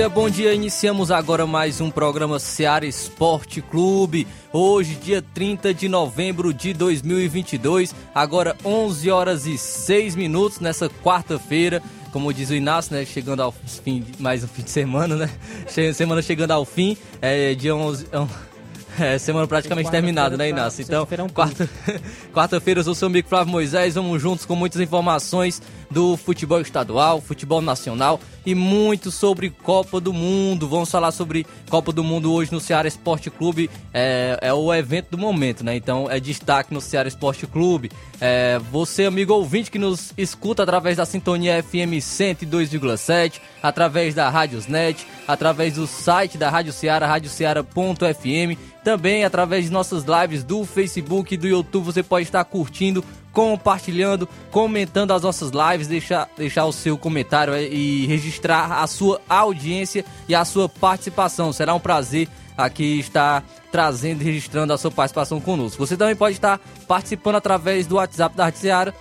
Dia, bom dia. Iniciamos agora mais um programa Seara Esporte Clube. Hoje, dia 30 de novembro de 2022, agora 11 horas e 6 minutos nessa quarta-feira. Como diz o Inácio, né? Chegando ao fim, mais um fim de semana, né? Semana chegando ao fim, é dia 11. É, semana praticamente terminada, né, Inácio? Então, quarta, quarta-feira eu sou seu amigo Flávio Moisés, vamos juntos com muitas informações do futebol estadual, futebol nacional e muito sobre Copa do Mundo. Vamos falar sobre Copa do Mundo hoje no Ceará Esporte Clube. É, é o evento do momento, né? Então é destaque no Ceará Esporte Clube. É, você, amigo ouvinte, que nos escuta através da sintonia FM 102,7, através da Rádiosnet, através do site da Rádio Ceará, radioceara.fm, também através de nossas lives do Facebook e do YouTube, você pode estar curtindo compartilhando, comentando as nossas lives, deixar, deixar o seu comentário e registrar a sua audiência e a sua participação. Será um prazer aqui estar trazendo e registrando a sua participação conosco. Você também pode estar participando através do WhatsApp da Arte Seara,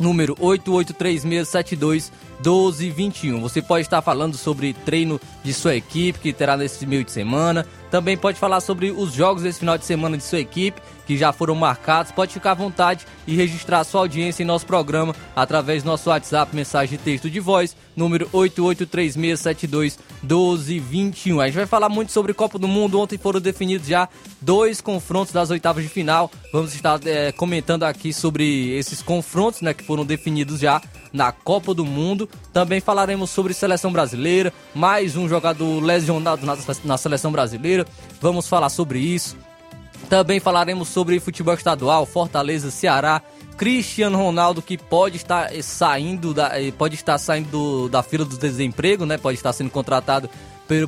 número 883672 1221. Você pode estar falando sobre treino de sua equipe que terá nesse meio de semana. Também pode falar sobre os jogos desse final de semana de sua equipe que já foram marcados. Pode ficar à vontade e registrar sua audiência em nosso programa através do nosso WhatsApp, mensagem de texto de voz, número 8836721221. A gente vai falar muito sobre Copa do Mundo. Ontem foram definidos já dois confrontos das oitavas de final. Vamos estar é, comentando aqui sobre esses confrontos né, que foram definidos já na Copa do Mundo. Também falaremos sobre seleção brasileira, mais um jogador lesionado na, na seleção brasileira. Vamos falar sobre isso. Também falaremos sobre futebol estadual, Fortaleza, Ceará, Cristiano Ronaldo que pode estar saindo da, eh, pode estar saindo da fila do desemprego, né? Pode estar sendo contratado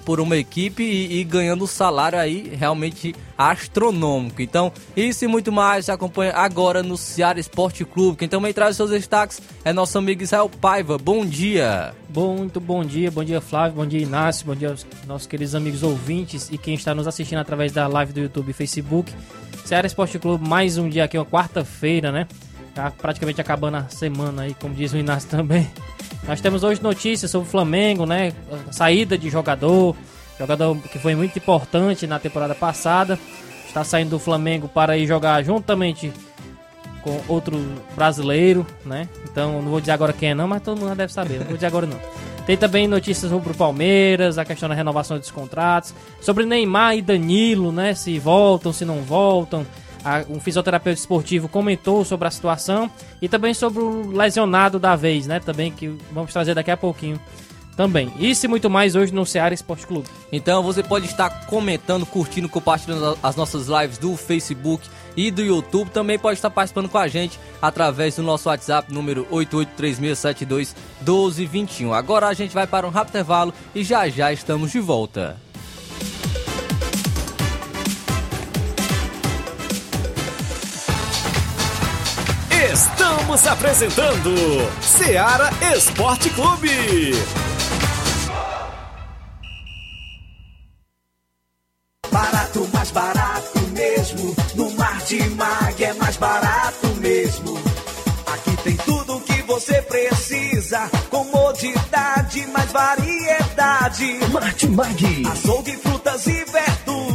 por uma equipe e, e, ganhando um salário aí realmente astronômico. Então, isso e muito mais se acompanha agora no Ceará Esporte Clube. Quem também traz seus destaques é nosso amigo Israel Paiva. Bom dia! Bom, muito bom dia, bom dia Flávio, bom dia Inácio, bom dia aos nossos queridos amigos ouvintes e quem está nos assistindo através da live do YouTube e Facebook. Ceará Esporte Clube, mais um dia aqui, uma quarta-feira, né? Tá praticamente acabando a semana aí, como diz o Inácio também. Nós temos hoje notícias sobre o Flamengo, né? Saída de jogador, jogador que foi muito importante na temporada passada. Está saindo do Flamengo para ir jogar juntamente com outro brasileiro, né? Então, não vou dizer agora quem é não, mas todo mundo já deve saber. Não vou dizer agora não. Tem também notícias sobre o Palmeiras, a questão da renovação dos contratos, sobre Neymar e Danilo, né? Se voltam, se não voltam um fisioterapeuta esportivo comentou sobre a situação e também sobre o lesionado da vez, né? Também que vamos trazer daqui a pouquinho também. Isso e muito mais hoje no Ceará Esporte Clube. Então você pode estar comentando, curtindo, compartilhando as nossas lives do Facebook e do YouTube. Também pode estar participando com a gente através do nosso WhatsApp, número 8836721221. Agora a gente vai para um rápido intervalo e já já estamos de volta. Estamos apresentando Seara Esporte Clube. Barato, mais barato mesmo. No Mar de Mag é mais barato mesmo. Aqui tem tudo o que você precisa. Comodidade, mais variedade. Mag. Açougue, frutas e verduras.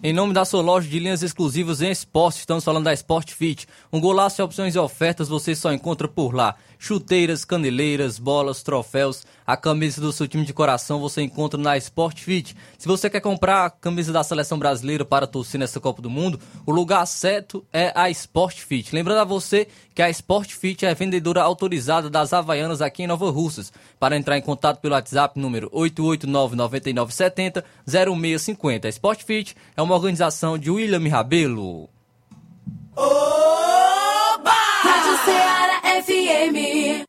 Em nome da sua loja de linhas exclusivas em esporte, estamos falando da Sport Fit. Um golaço de opções e ofertas você só encontra por lá. Chuteiras, caneleiras, bolas, troféus, a camisa do seu time de coração você encontra na Sport Fit. Se você quer comprar a camisa da seleção brasileira para torcer nessa Copa do Mundo, o lugar certo é a Sport Fit. Lembrando a você que a Sport Fit é vendedora autorizada das Havaianas aqui em Nova Russas. Para entrar em contato pelo WhatsApp número 889-9970-0650. A Sport Fit é uma organização de William Rabelo. Oba! Rádio Ceará FM.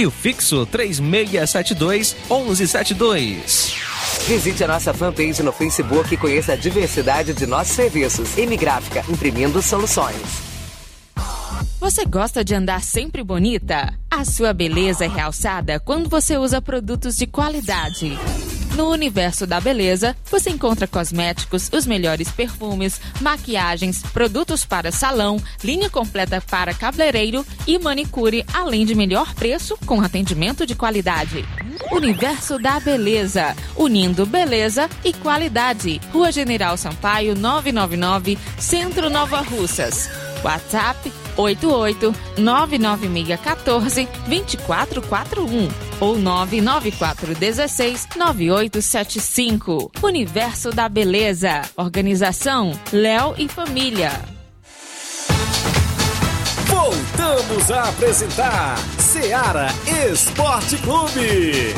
E o fixo 3672 1172. Visite a nossa fanpage no Facebook e conheça a diversidade de nossos serviços. M Gráfica, imprimindo soluções. Você gosta de andar sempre bonita? A sua beleza é realçada quando você usa produtos de qualidade. No universo da beleza, você encontra cosméticos, os melhores perfumes, maquiagens, produtos para salão, linha completa para cabeleireiro e manicure, além de melhor preço com atendimento de qualidade. Universo da Beleza, unindo beleza e qualidade. Rua General Sampaio, 999, Centro Nova Russas. WhatsApp 88 99614 2441 ou 99416 9875. Universo da Beleza. Organização Léo e Família. Voltamos a apresentar Seara Esporte Clube.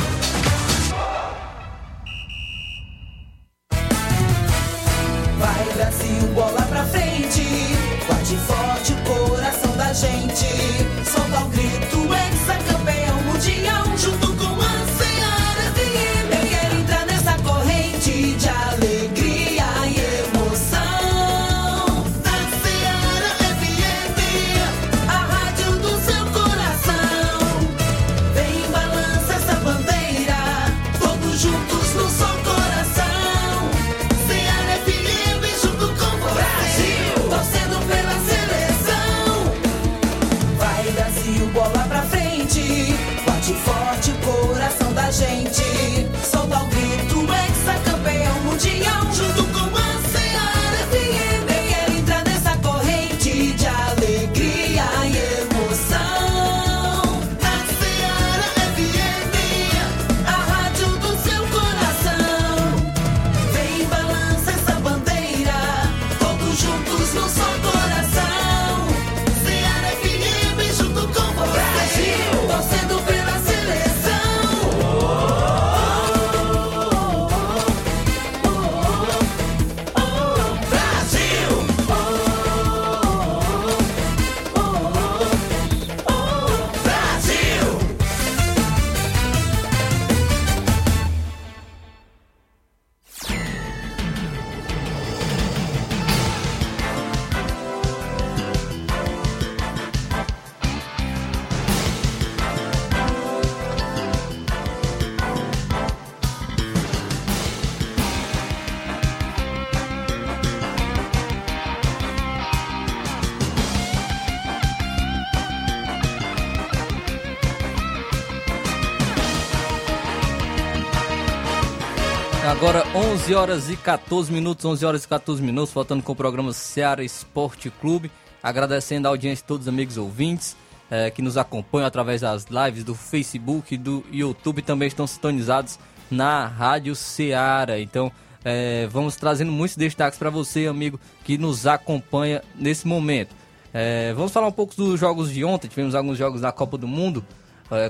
Agora 11 horas e 14 minutos, 11 horas e 14 minutos, voltando com o programa Seara Esporte Clube. Agradecendo a audiência de todos os amigos ouvintes eh, que nos acompanham através das lives do Facebook do YouTube. Também estão sintonizados na Rádio Seara. Então, eh, vamos trazendo muitos destaques para você, amigo, que nos acompanha nesse momento. Eh, vamos falar um pouco dos jogos de ontem. Tivemos alguns jogos da Copa do Mundo.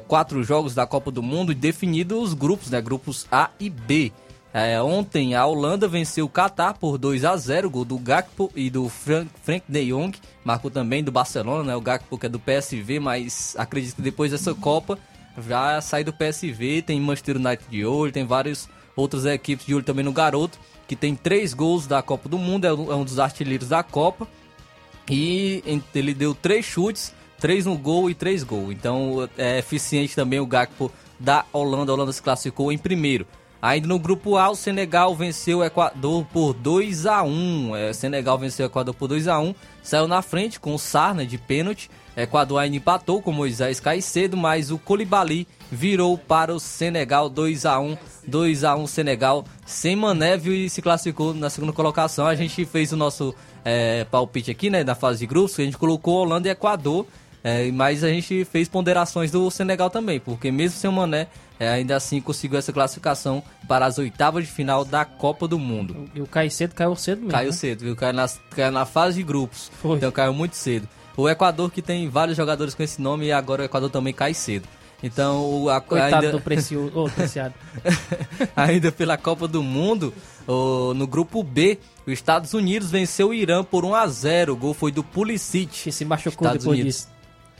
quatro jogos da Copa do Mundo e definido os grupos, né? Grupos A e B. É, ontem a Holanda venceu o Catar por 2 a 0 gol do Gakpo e do Frank, Frank de Jong, marcou também do Barcelona, né? O Gakpo que é do PSV, mas acredito que depois dessa Copa já sai do PSV, tem Manchester United de olho, tem várias outras equipes de olho também no garoto, que tem três gols da Copa do Mundo, é um é dos artilheiros da Copa. E ele deu três chutes, três no gol e três gols. Então é eficiente também o Gakpo da Holanda. A Holanda se classificou em primeiro. Ainda no grupo A, o Senegal venceu o Equador por 2 a 1 é, Senegal venceu o Equador por 2 a 1 Saiu na frente com o Sarna de pênalti. Equador ainda empatou com Moisés Caicedo, mas o Colibali virou para o Senegal 2 a 1 2 a 1 Senegal sem Mané viu, e se classificou na segunda colocação. A gente fez o nosso é, palpite aqui, né, na fase de grupos, a gente colocou Holanda e Equador, é, mas a gente fez ponderações do Senegal também, porque mesmo sem o Mané, é, ainda assim conseguiu essa classificação para as oitavas de final da Copa do Mundo. E o Caicedo caiu cedo mesmo. Caiu né? cedo, viu? Caiu, nas- caiu na fase de grupos. Foi. Então caiu muito cedo. O Equador, que tem vários jogadores com esse nome, e agora o Equador também cai cedo. Então, o, a, Coitado ainda, do Precioso. Ô, Preciado. ainda pela Copa do Mundo, no grupo B, os Estados Unidos venceu o Irã por 1 a 0 O gol foi do Pulisic. Que se machucou Estados depois Unidos. disso.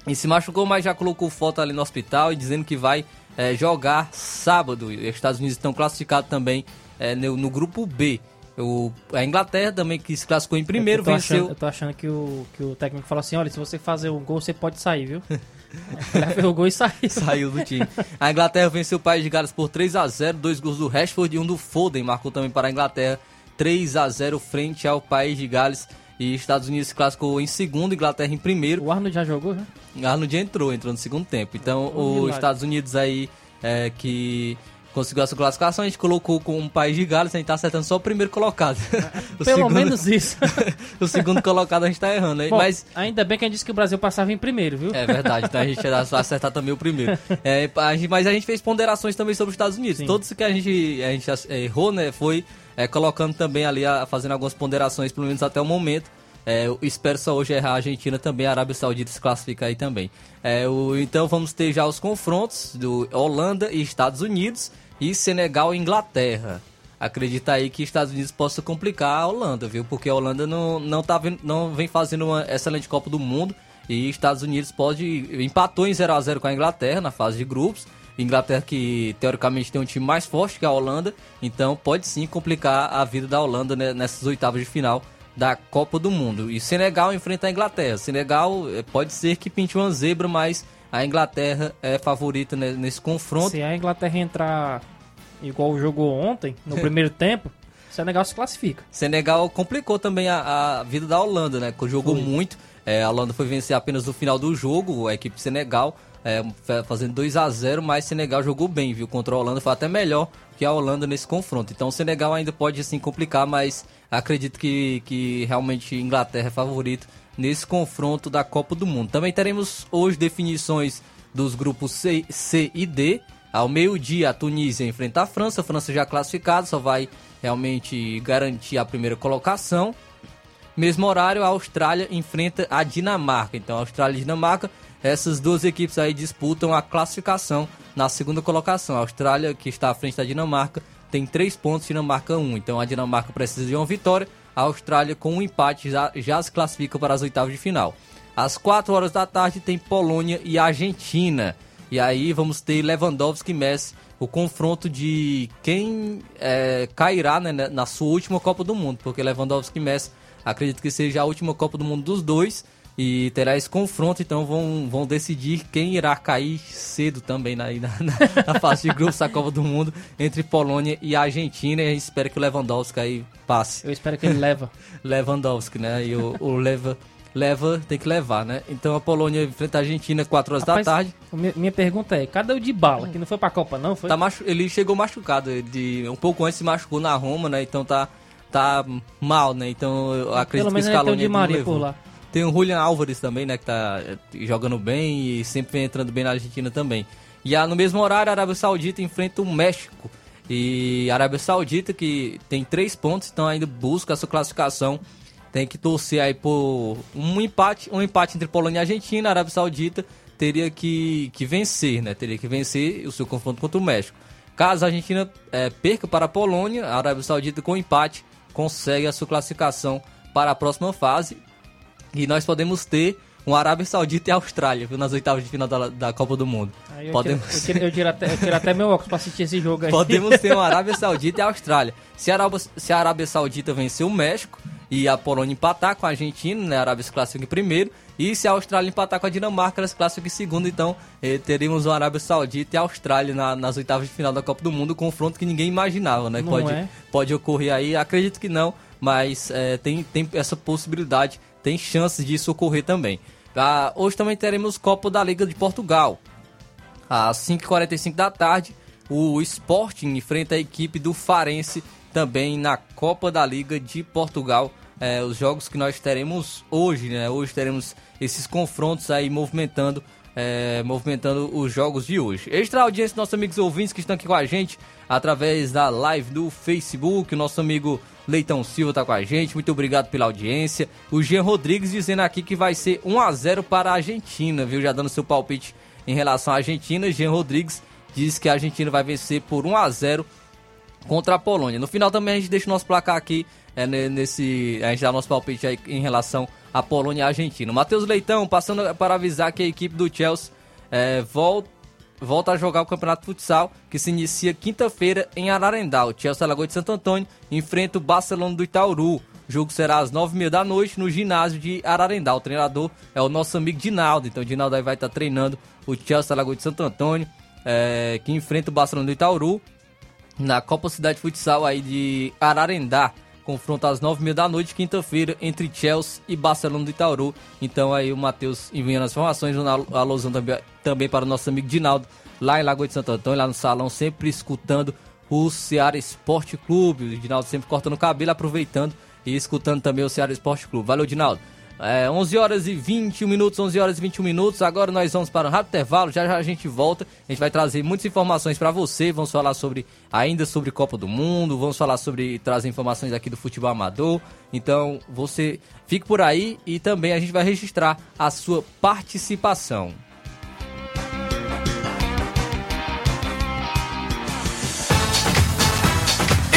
E se machucou, mas já colocou foto ali no hospital e dizendo que vai eh, jogar sábado. E os Estados Unidos estão classificados também eh, no, no grupo B. O, a Inglaterra também, que se classificou em primeiro, eu venceu. Achando, eu tô achando que o, que o técnico falou assim: olha, se você fazer o gol, você pode sair, viu? Ele fez o gol e saiu. Saiu do time. A Inglaterra venceu o País de Gales por 3 a 0 dois gols do Rashford e um do Foden. Marcou também para a Inglaterra 3 a 0 frente ao País de Gales. E Estados Unidos se classificou em segundo, Inglaterra em primeiro. O Arnold já jogou, né? Arnold entrou, entrou no segundo tempo. Então, Um os. Estados Unidos aí, é, que conseguiu essa classificação, a gente colocou com o País de Gales, a gente tá acertando só o primeiro colocado. O Pelo segundo- menos isso. o segundo colocado a gente tá errando, hein? Bom, Mas ainda bem que a gente disse que o Brasil passava em primeiro, viu? é verdade, então a gente vai acertar também o primeiro. É, a gente- mas a gente fez ponderações também sobre os Estados Unidos. Sim. Todos que a gente, a gente errou, né, foi é, colocando também ali, a- fazendo algumas ponderações, pelo menos até o momento. É, eu espero só hoje errar a Argentina também, a Arábia Saudita se classifica aí também. É, o- então vamos ter já os confrontos do Holanda e Estados Unidos e Senegal e Inglaterra. Acredita aí que Estados Unidos possa complicar a Holanda, viu? Porque a Holanda não, não, tá, não vem fazendo uma excelente Copa do Mundo e Estados Unidos pode empatou em 0 a 0 com a Inglaterra na fase de grupos. Inglaterra que teoricamente tem um time mais forte que a Holanda, então pode sim complicar a vida da Holanda né, nessas oitavas de final da Copa do Mundo. E Senegal enfrenta a Inglaterra. Senegal eh, pode ser que pinte uma zebra, mas a Inglaterra é favorita né, nesse confronto. Se a Inglaterra entrar igual jogou ontem, no primeiro tempo, Senegal se classifica. Senegal complicou também a, a vida da Holanda, né? Que jogou muito. É, a Holanda foi vencer apenas no final do jogo, a equipe Senegal, é, fa- fazendo 2 a 0 mas Senegal jogou bem, viu? Contra a Holanda, foi até melhor que a Holanda nesse confronto. Então o Senegal ainda pode assim complicar, mas acredito que, que realmente Inglaterra é favorito nesse confronto da Copa do Mundo. Também teremos hoje definições dos grupos C, C e D. Ao meio-dia, a Tunísia enfrenta a França. A França já classificada, só vai realmente garantir a primeira colocação. Mesmo horário, a Austrália enfrenta a Dinamarca. Então, a Austrália e Dinamarca, essas duas equipes aí disputam a classificação na segunda colocação. A Austrália, que está à frente da Dinamarca, tem três pontos, Dinamarca um. Então, a Dinamarca precisa de uma vitória. A Austrália, com um empate, já, já se classifica para as oitavas de final. Às 4 horas da tarde, tem Polônia e Argentina. E aí vamos ter Lewandowski e Messi, o confronto de quem é, cairá né, na sua última Copa do Mundo, porque Lewandowski e Messi acredito que seja a última Copa do Mundo dos dois e terá esse confronto, então vão, vão decidir quem irá cair cedo também na, na, na fase de grupos da Copa do Mundo entre Polônia e Argentina e a gente espera que o Lewandowski aí passe. Eu espero que ele leva. Lewandowski, né? E o, o leva, leva tem que levar, né? Então a Polônia enfrenta a Argentina 4 horas Rapaz, da tarde. Minha pergunta é: cadê o de bala? Que não foi pra Copa, não? Foi? Tá machu... Ele chegou machucado, ele um pouco antes se machucou na Roma, né? Então tá, tá mal, né? Então eu acredito Pelo menos que o ainda tem o Scaloni não Maria por lá. Tem o Julian Álvares também, né? Que tá eh, jogando bem e sempre vem entrando bem na Argentina também. E no mesmo horário, a Arábia Saudita enfrenta o México. E a Arábia Saudita, que tem três pontos, então ainda busca a sua classificação. Tem que torcer aí por um empate, um empate entre Polônia e Argentina. A Arábia Saudita teria que, que vencer, né? Teria que vencer o seu confronto contra o México. Caso a Argentina é, perca para a Polônia, a Arábia Saudita com empate consegue a sua classificação para a próxima fase. E nós podemos ter um Arábia Saudita e Austrália, viu, nas oitavas de final da, da Copa do Mundo. Aí eu, Podemos... tiro, eu, tiro, eu, tiro até, eu tiro até meu óculos pra assistir esse jogo aí. Podemos ter uma Arábia Saudita e Austrália. Se a, Arábia, se a Arábia Saudita vencer o México e a Polônia empatar com a Argentina, né, a Arábia se classifica em primeiro. E se a Austrália empatar com a Dinamarca, ela se classifica em segundo. Então eh, teríamos uma Arábia Saudita e a Austrália na, nas oitavas de final da Copa do Mundo, um confronto que ninguém imaginava, né? Não pode, é? pode ocorrer aí, acredito que não, mas eh, tem, tem essa possibilidade, tem chances disso ocorrer também. Ah, hoje também teremos Copa da Liga de Portugal. Às 5h45 da tarde, o Sporting enfrenta a equipe do Farense também na Copa da Liga de Portugal. É, os jogos que nós teremos hoje, né? Hoje teremos esses confrontos aí movimentando, é, movimentando os jogos de hoje. Extra audiência, nossos amigos ouvintes que estão aqui com a gente através da live do Facebook. O nosso amigo Leitão Silva está com a gente. Muito obrigado pela audiência. O Jean Rodrigues dizendo aqui que vai ser 1 a 0 para a Argentina, viu? Já dando seu palpite em relação à Argentina. Jean Rodrigues diz que a Argentina vai vencer por 1 a 0 contra a Polônia. No final também a gente deixa o nosso placar aqui é, nesse a gente dá nosso palpite aí em relação à Polônia e à Argentina. Matheus Leitão passando para avisar que a equipe do Chelsea é, volta volta a jogar o Campeonato Futsal, que se inicia quinta-feira em Ararendá. O Chelsea Lagoa de Santo Antônio enfrenta o Barcelona do Itauru. O jogo será às nove e meia da noite no ginásio de Ararendá. O treinador é o nosso amigo Dinaldo. Então o Dinaldo aí vai estar treinando o Chelsea Lagoa de Santo Antônio, é, que enfrenta o Barcelona do Itauru na Copa Cidade Futsal aí de Ararendá. Confronto às nove e meia da noite, quinta-feira, entre Chelsea e Barcelona do Itauru. Então aí o Matheus enviando as informações, a alusão também, também para o nosso amigo Dinaldo, lá em Lagoa de Santo Antônio, lá no salão, sempre escutando o Ceará Esporte Clube. O Dinaldo sempre cortando o cabelo, aproveitando e escutando também o Ceará Esporte Clube. Valeu, Dinaldo. É, 11 horas e 21 minutos, 11 horas e 21 minutos. Agora nós vamos para um rápido intervalo. Já já a gente volta. A gente vai trazer muitas informações para você. Vamos falar sobre ainda sobre Copa do Mundo. Vamos falar sobre trazer informações aqui do futebol amador. Então você fique por aí e também a gente vai registrar a sua participação.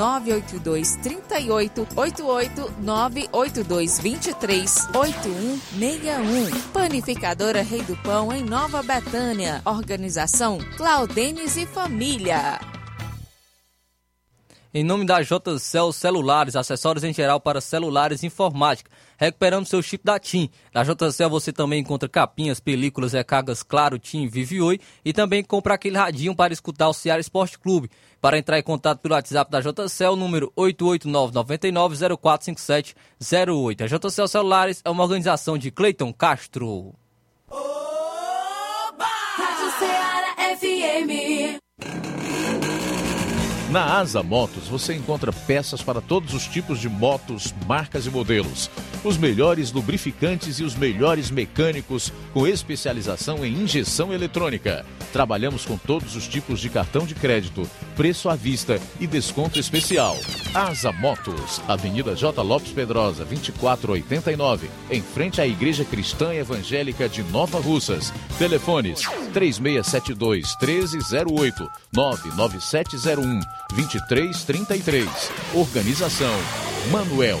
982 38 88 982 23 8161. Panificadora Rei do Pão, em Nova Betânia. Organização Claudenes e Família. Em nome da JCL Celulares, acessórios em geral para celulares e informática. Recuperando seu chip da TIM. Na JCL você também encontra capinhas, películas, recargas Claro, TIM, Vivi Oi e também compra aquele radinho para escutar o Ceará Esporte Clube. Para entrar em contato pelo WhatsApp da JCL, número 889-99045708. A JCL Celulares é uma organização de Cleiton Castro. Na Asa Motos você encontra peças para todos os tipos de motos, marcas e modelos. Os melhores lubrificantes e os melhores mecânicos com especialização em injeção eletrônica. Trabalhamos com todos os tipos de cartão de crédito, preço à vista e desconto especial. Asa Motos, Avenida J. Lopes Pedrosa, 2489, em frente à Igreja Cristã Evangélica de Nova Russas. Telefones 3672 1308 99701 2333. Organização Manuel.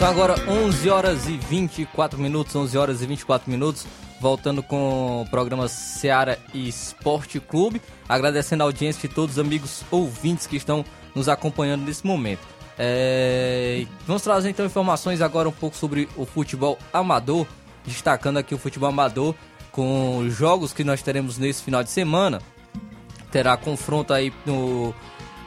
São agora 11 horas e 24 minutos, 11 horas e 24 minutos, voltando com o programa Seara Esporte Clube, agradecendo a audiência de todos os amigos ouvintes que estão nos acompanhando nesse momento. É... Vamos trazer então informações agora um pouco sobre o futebol amador, destacando aqui o futebol amador com os jogos que nós teremos nesse final de semana. Terá confronto aí no,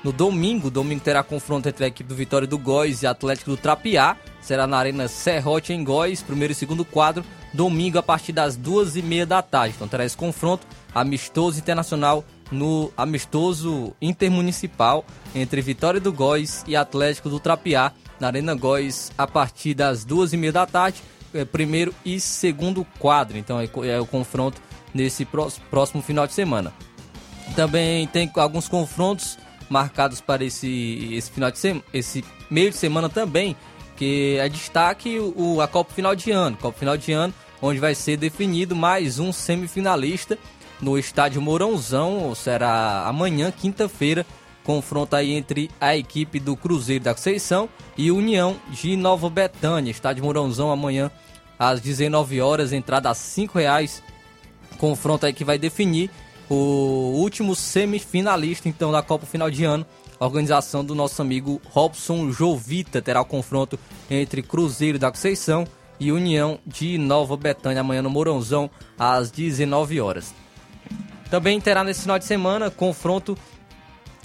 no domingo. Domingo terá confronto entre a equipe do Vitória do Góis e Atlético do Trapiá. Será na Arena Serrote em Góis, primeiro e segundo quadro. Domingo a partir das duas e meia da tarde. Então terá esse confronto amistoso internacional no amistoso intermunicipal entre Vitória do Góis e Atlético do Trapiá na Arena Góis a partir das duas e meia da tarde, é, primeiro e segundo quadro. Então é, é o confronto nesse próximo final de semana. Também tem alguns confrontos marcados para esse, esse final de semana, esse meio de semana também, que é destaque o, a Copa Final de Ano, Copa Final de Ano, onde vai ser definido mais um semifinalista no estádio Mourãozão, será amanhã, quinta-feira, confronto aí entre a equipe do Cruzeiro da Conceição e União de Nova Betânia, estádio Mourãozão amanhã às 19 horas, entrada a R$ reais, confronto aí que vai definir o último semifinalista então da Copa Final de Ano. A organização do nosso amigo Robson Jovita terá o confronto entre Cruzeiro da Conceição e União de Nova Betânia amanhã no Mourãozão às 19 horas. Também terá nesse final de semana confronto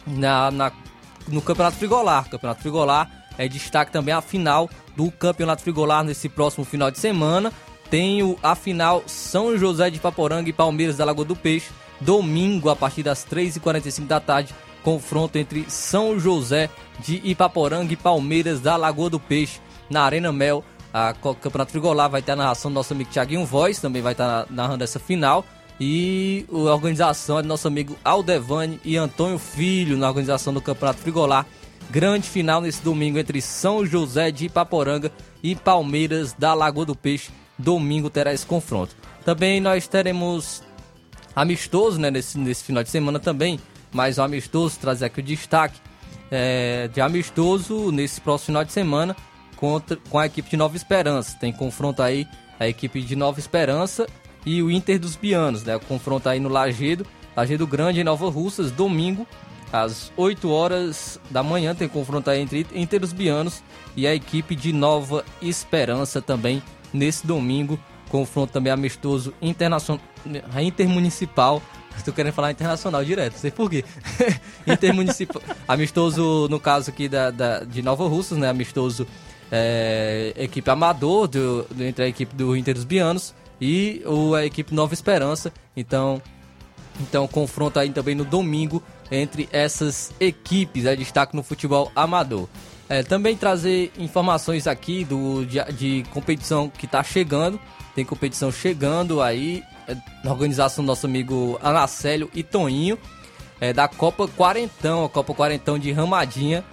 na, na no Campeonato Frigolar. Campeonato Frigolar é destaque também a final do Campeonato Frigolar nesse próximo final de semana. Tem a final São José de Paporanga e Palmeiras da Lagoa do Peixe domingo, a partir das 3h45 da tarde, confronto entre São José de Ipaporanga e Palmeiras da Lagoa do Peixe, na Arena Mel. A Campeonato Frigolar vai ter a narração do nosso amigo Thiaguinho Voz, também vai estar narrando essa final. E a organização é do nosso amigo Aldevani e Antônio Filho, na organização do Campeonato Frigolar. Grande final nesse domingo entre São José de Ipaporanga e Palmeiras da Lagoa do Peixe. Domingo terá esse confronto. Também nós teremos amistoso, né, nesse, nesse final de semana também, mas o amistoso, trazer aqui o destaque é, de amistoso nesse próximo final de semana contra, com a equipe de Nova Esperança. Tem confronto aí a equipe de Nova Esperança e o Inter dos Bianos, né? Confronto aí no Lagedo, Lagedo Grande em Nova Russas, domingo, às 8 horas da manhã, tem confronto aí entre Inter dos Bianos e a equipe de Nova Esperança também nesse domingo. Confronto também amistoso internacional, intermunicipal. Estou querendo falar internacional direto, não sei porquê. intermunicipal. amistoso, no caso aqui da, da, de Nova Russas, né? Amistoso é, equipe amador do, do, entre a equipe do Inter dos Bianos e o, a equipe Nova Esperança. Então, então confronto aí também no domingo entre essas equipes. É destaque no futebol amador. É, também trazer informações aqui do, de, de competição que está chegando. Tem competição chegando aí é, na organização do nosso amigo Anacélio e Toninho, é, da Copa Quarentão, a Copa Quarentão de Ramadinha.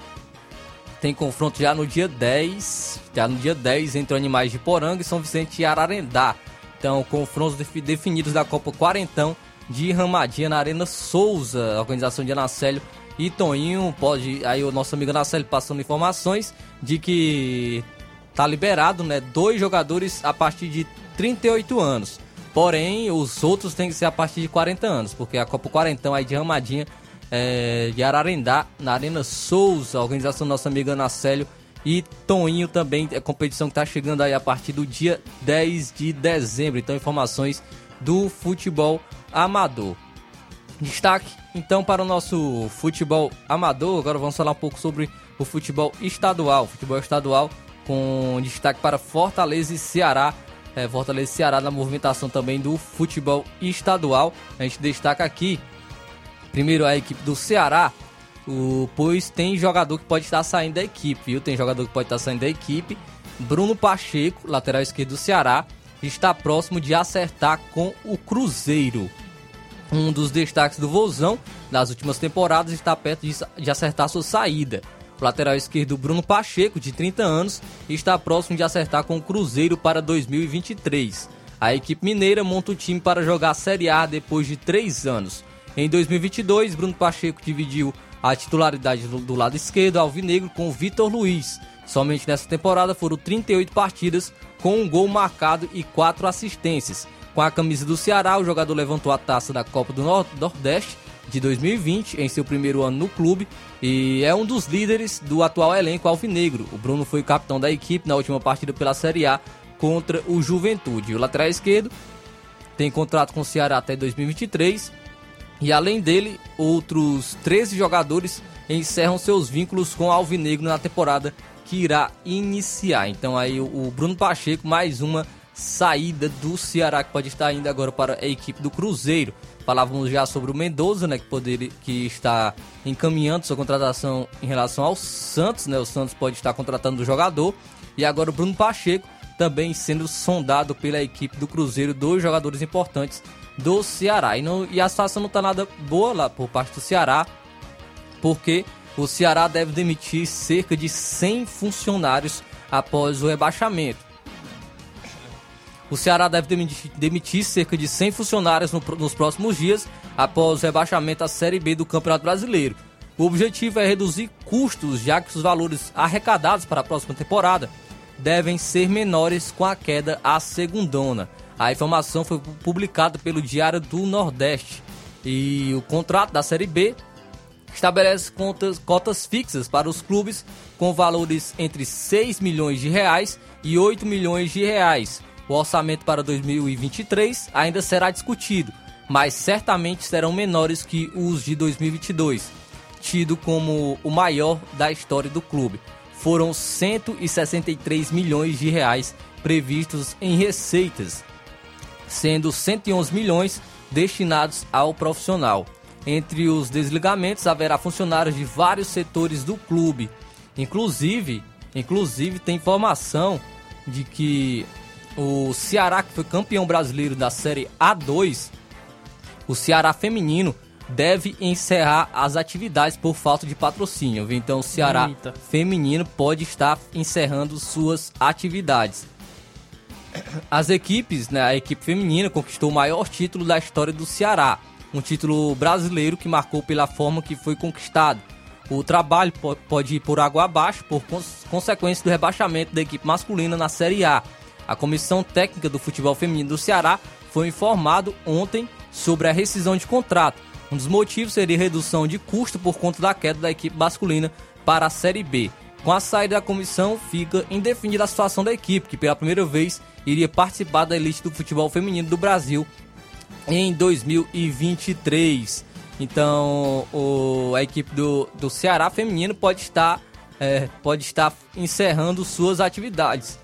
Tem confronto já no dia 10, já no dia 10 entre Animais de Poranga e São Vicente e Ararendá. Então, confrontos definidos da Copa Quarentão de Ramadinha na Arena Souza, organização de Anacélio e Toninho. Pode aí o nosso amigo Anacélio passando informações de que tá liberado, né, dois jogadores a partir de 38 anos. Porém, os outros têm que ser a partir de 40 anos, porque a Copa Quarentão aí de Ramadinha é, de Ararendá, na Arena Souza, a organização do nosso amigo Anacélio e Toninho também, é competição que está chegando aí a partir do dia 10 de dezembro. Então, informações do futebol amador. Destaque então para o nosso futebol amador. Agora vamos falar um pouco sobre o futebol estadual. Futebol estadual com destaque para Fortaleza e Ceará é, Fortaleza e Ceará na movimentação também do futebol estadual. A gente destaca aqui, primeiro a equipe do Ceará, o, pois tem jogador que pode estar saindo da equipe, viu? Tem jogador que pode estar saindo da equipe. Bruno Pacheco, lateral esquerdo do Ceará, está próximo de acertar com o Cruzeiro. Um dos destaques do Vozão nas últimas temporadas está perto de, de acertar sua saída. O lateral esquerdo Bruno Pacheco, de 30 anos, está próximo de acertar com o Cruzeiro para 2023. A equipe mineira monta o time para jogar a Série A depois de três anos. Em 2022, Bruno Pacheco dividiu a titularidade do, lado esquerdo alvinegro com Vitor Luiz, Somente nessa temporada foram 38 partidas com um gol marcado e quatro assistências. Com a camisa do Ceará, o jogador levantou a taça da Copa do Nordeste de 2020 em seu primeiro ano no clube e é um dos líderes do atual elenco alvinegro. O Bruno foi o capitão da equipe na última partida pela Série A contra o Juventude. O lateral esquerdo tem contrato com o Ceará até 2023 e além dele, outros 13 jogadores encerram seus vínculos com o Alvinegro na temporada que irá iniciar. Então aí o Bruno Pacheco, mais uma saída do Ceará que pode estar indo agora para a equipe do Cruzeiro. Falávamos já sobre o Mendoza, né, que poder que está encaminhando sua contratação em relação ao Santos, né? O Santos pode estar contratando o jogador e agora o Bruno Pacheco também sendo sondado pela equipe do Cruzeiro, dois jogadores importantes do Ceará. E, não, e a situação não está nada boa lá por parte do Ceará, porque o Ceará deve demitir cerca de 100 funcionários após o rebaixamento. O Ceará deve demitir, cerca de 100 funcionários no, nos próximos dias após o rebaixamento à Série B do Campeonato Brasileiro. O objetivo é reduzir custos, já que os valores arrecadados para a próxima temporada devem ser menores com a queda à segundona. A informação foi publicada pelo Diário do Nordeste e o contrato da Série B estabelece contas, cotas fixas para os clubes com valores entre 6 milhões de reais e 8 milhões de reais. O orçamento para 2023 ainda será discutido, mas certamente serão menores que os de 2022, tido como o maior da história do clube. Foram 163 milhões de reais previstos em receitas, sendo 111 milhões destinados ao profissional. Entre os desligamentos haverá funcionários de vários setores do clube. Inclusive, inclusive tem informação de que o Ceará, que foi campeão brasileiro da Série A2, o Ceará feminino deve encerrar as atividades por falta de patrocínio. Então, o Ceará Eita. feminino pode estar encerrando suas atividades. As equipes, né, a equipe feminina conquistou o maior título da história do Ceará, um título brasileiro que marcou pela forma que foi conquistado. O trabalho pode ir por água abaixo por consequência do rebaixamento da equipe masculina na Série A. A comissão técnica do futebol feminino do Ceará foi informado ontem sobre a rescisão de contrato. Um dos motivos seria redução de custo por conta da queda da equipe masculina para a Série B. Com a saída da comissão, fica indefinida a situação da equipe, que pela primeira vez iria participar da elite do futebol feminino do Brasil em 2023. Então, o, a equipe do, do Ceará feminino pode estar, é, pode estar encerrando suas atividades.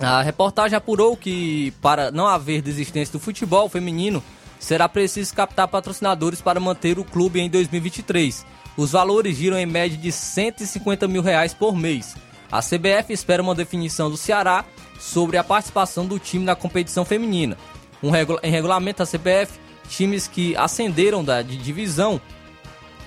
A reportagem apurou que, para não haver desistência do futebol feminino, será preciso captar patrocinadores para manter o clube em 2023. Os valores giram em média de 150 mil reais por mês. A CBF espera uma definição do Ceará sobre a participação do time na competição feminina. Um regula em regulamento da CBF, times que ascenderam da de divisão,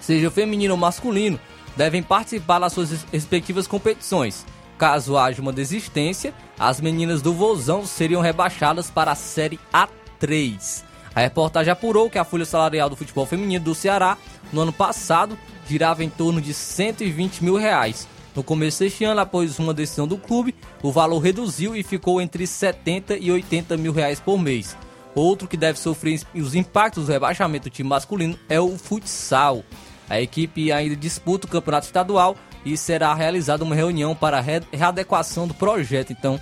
seja feminino ou masculino, devem participar das suas respectivas competições. Caso haja uma desistência, as meninas do Vozão seriam rebaixadas para a Série A3. A reportagem apurou que a folha salarial do futebol feminino do Ceará no ano passado girava em torno de 120 mil reais. No começo deste ano, após uma decisão do clube, o valor reduziu e ficou entre 70 e 80 mil reais por mês. Outro que deve sofrer os impactos do rebaixamento do time masculino é o futsal. A equipe ainda disputa o campeonato estadual e será realizada uma reunião para a readequação do projeto. Então,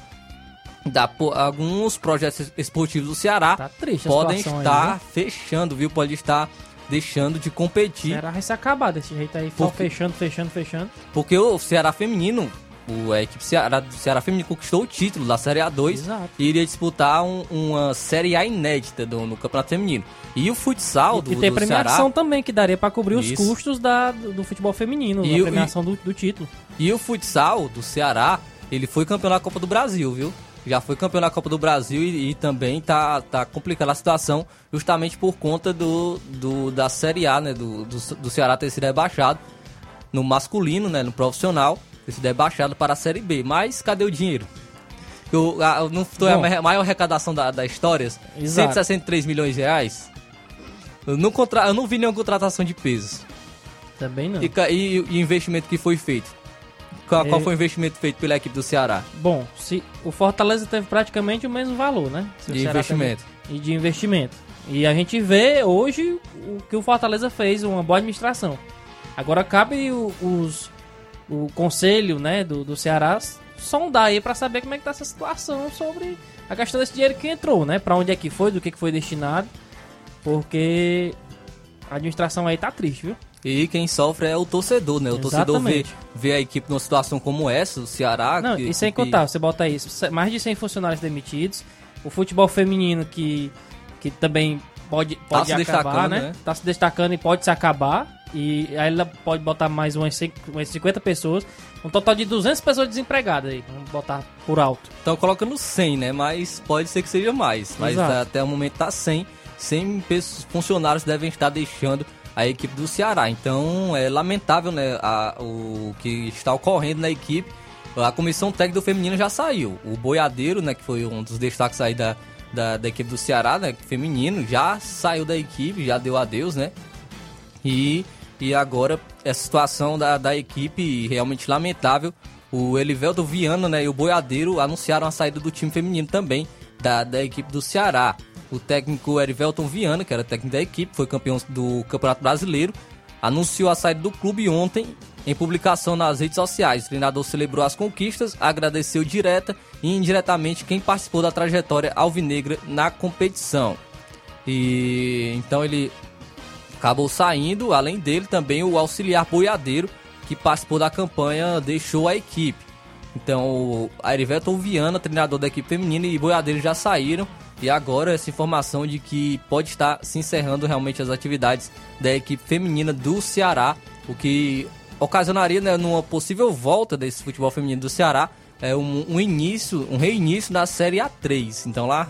da, alguns projetos esportivos do Ceará tá podem estar aí, fechando, viu? Pode estar deixando de competir. O Ceará vai se acabar desse jeito aí, porque, fechando, fechando, fechando. Porque o Ceará feminino, o, a equipe Ceará, do Ceará feminino conquistou o título da Série A2 Exato. e iria disputar um, uma Série A inédita do, no Campeonato Feminino. E o futsal e, do, e tem do premiação Ceará, também que daria para cobrir Isso. os custos da, do, futebol feminino, E a premiação do, do título. E o futsal do Ceará, ele foi campeão da Copa do Brasil, viu? Já foi campeão da Copa do Brasil e, e também tá, tá complicando a situação justamente por conta do, do da Série A, né? Do, do, do Ceará ter sido rebaixado no masculino, né? No profissional, ter sido rebaixado para a Série B. Mas cadê o dinheiro? Eu, a, eu não foi a maior arrecadação da, da história? Exato. 163 milhões de reais? Eu não, contra, eu não vi nenhuma contratação de pesos Também não. e, e- e o investimento que foi feito. Qual, qual É. foi o investimento feito pela equipe do Ceará? Bom, se o Fortaleza teve praticamente o mesmo valor, né? Se De investimento. E de investimento. E a gente vê hoje o que o Fortaleza fez, uma boa administração. Agora cabe o, os, o conselho né, do, do Ceará sondar aí pra saber como é que tá essa situação sobre a questão desse dinheiro que entrou, né? Pra onde é que foi, do que, que foi destinado. Porque a administração aí tá triste, viu? E quem sofre é o torcedor, né? O torcedor vê, Exatamente. vê a equipe numa situação como essa, o Ceará. Não, que- e sem que- contar, você bota isso, mais de 100 funcionários demitidos, o futebol feminino que, que também pode, pode se acabar, destacando, né? né? Tá se destacando e pode se acabar. E aí ela pode botar mais umas, cin- umas 50 pessoas, um total de 200 pessoas desempregadas aí, vamos botar por alto. Estão colocando 100, né? Mas pode ser que seja mais. Mas Exato. tá- até o momento tá 100. 100 pessoas- funcionários devem estar deixando a equipe do Ceará. Então é lamentável, né? a- o que está ocorrendo na equipe. A comissão técnica do feminino já saiu. O Boiadeiro, né? Que foi um dos destaques aí da, da, da equipe do Ceará, né? Feminino, já saiu da equipe, já deu adeus, né? E, e agora essa situação da, da equipe realmente lamentável. O Elivelto Viana né, e o Boiadeiro anunciaram a saída do time feminino também da, da equipe do Ceará. O técnico Erivelton Viana, que era técnico da equipe, foi campeão do Campeonato Brasileiro, anunciou a saída do clube ontem em publicação nas redes sociais. O treinador celebrou as conquistas, agradeceu direta e indiretamente quem participou da trajetória alvinegra na competição. E então ele acabou saindo, além dele também o auxiliar boiadeiro que participou da campanha deixou a equipe. Então o Arivelton Viana, treinador da equipe feminina e boiadeiro já saíram e agora essa informação de que pode estar se encerrando realmente as atividades da equipe feminina do Ceará, o que ocasionaria né, numa possível volta desse futebol feminino do Ceará é um, um início, um reinício na Série A3. Então lá,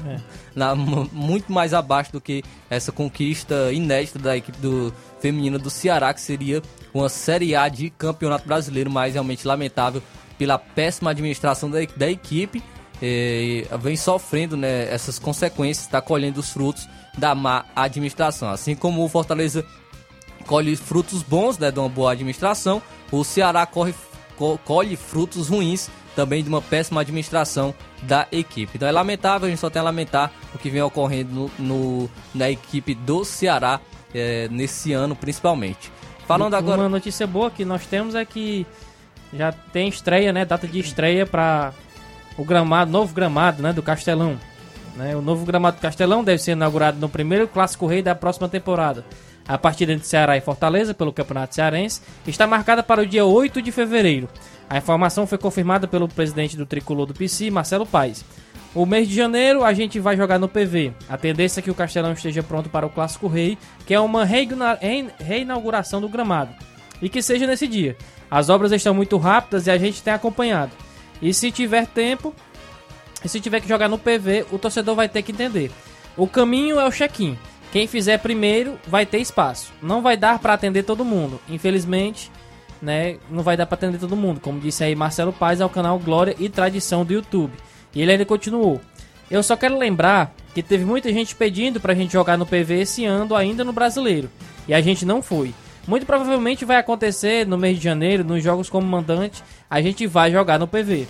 lá mu- muito mais abaixo do que essa conquista inédita da equipe do feminina do Ceará, que seria uma Série A de Campeonato Brasileiro, mas realmente lamentável pela péssima administração da, da equipe. eh, vem sofrendo né, essas consequências, está colhendo os frutos da má administração. Assim como o Fortaleza colhe frutos bons né, de uma boa administração, o Ceará corre, co- colhe frutos ruins também de uma péssima administração da equipe. Então é lamentável, a gente só tem a lamentar o que vem ocorrendo no, no- na equipe do Ceará eh, nesse ano principalmente. Falando agora. Uma notícia boa que nós temos é que já tem estreia, né? Data de estreia para o gramado, novo gramado, né? Do Castelão. Né, o novo gramado do Castelão deve ser inaugurado no primeiro Clássico Rei da próxima temporada. A partida entre Ceará e Fortaleza pelo Campeonato Cearense está marcada para o dia 8 de fevereiro. A informação foi confirmada pelo presidente do tricolor do PC, Marcelo Paes. O mês de janeiro a gente vai jogar no PV. A tendência é que o Castelão esteja pronto para o Clássico Rei, que é uma reina- rein- reinauguração do gramado. E que seja nesse dia. As obras estão muito rápidas e a gente tem acompanhado. E se tiver tempo, e se tiver que jogar no PV, o torcedor vai ter que entender. O caminho é o check-in. Quem fizer primeiro vai ter espaço. Não vai dar para atender todo mundo. Infelizmente, né, não vai dar para atender todo mundo. Como disse aí Marcelo Paz ao canal Glória e Tradição do YouTube. E ele ainda continuou. Eu só quero lembrar que teve muita gente pedindo pra gente jogar no PV esse ano ainda no Brasileiro. E a gente não foi. Muito provavelmente vai acontecer no mês de janeiro, nos jogos como mandante, a gente vai jogar no PV.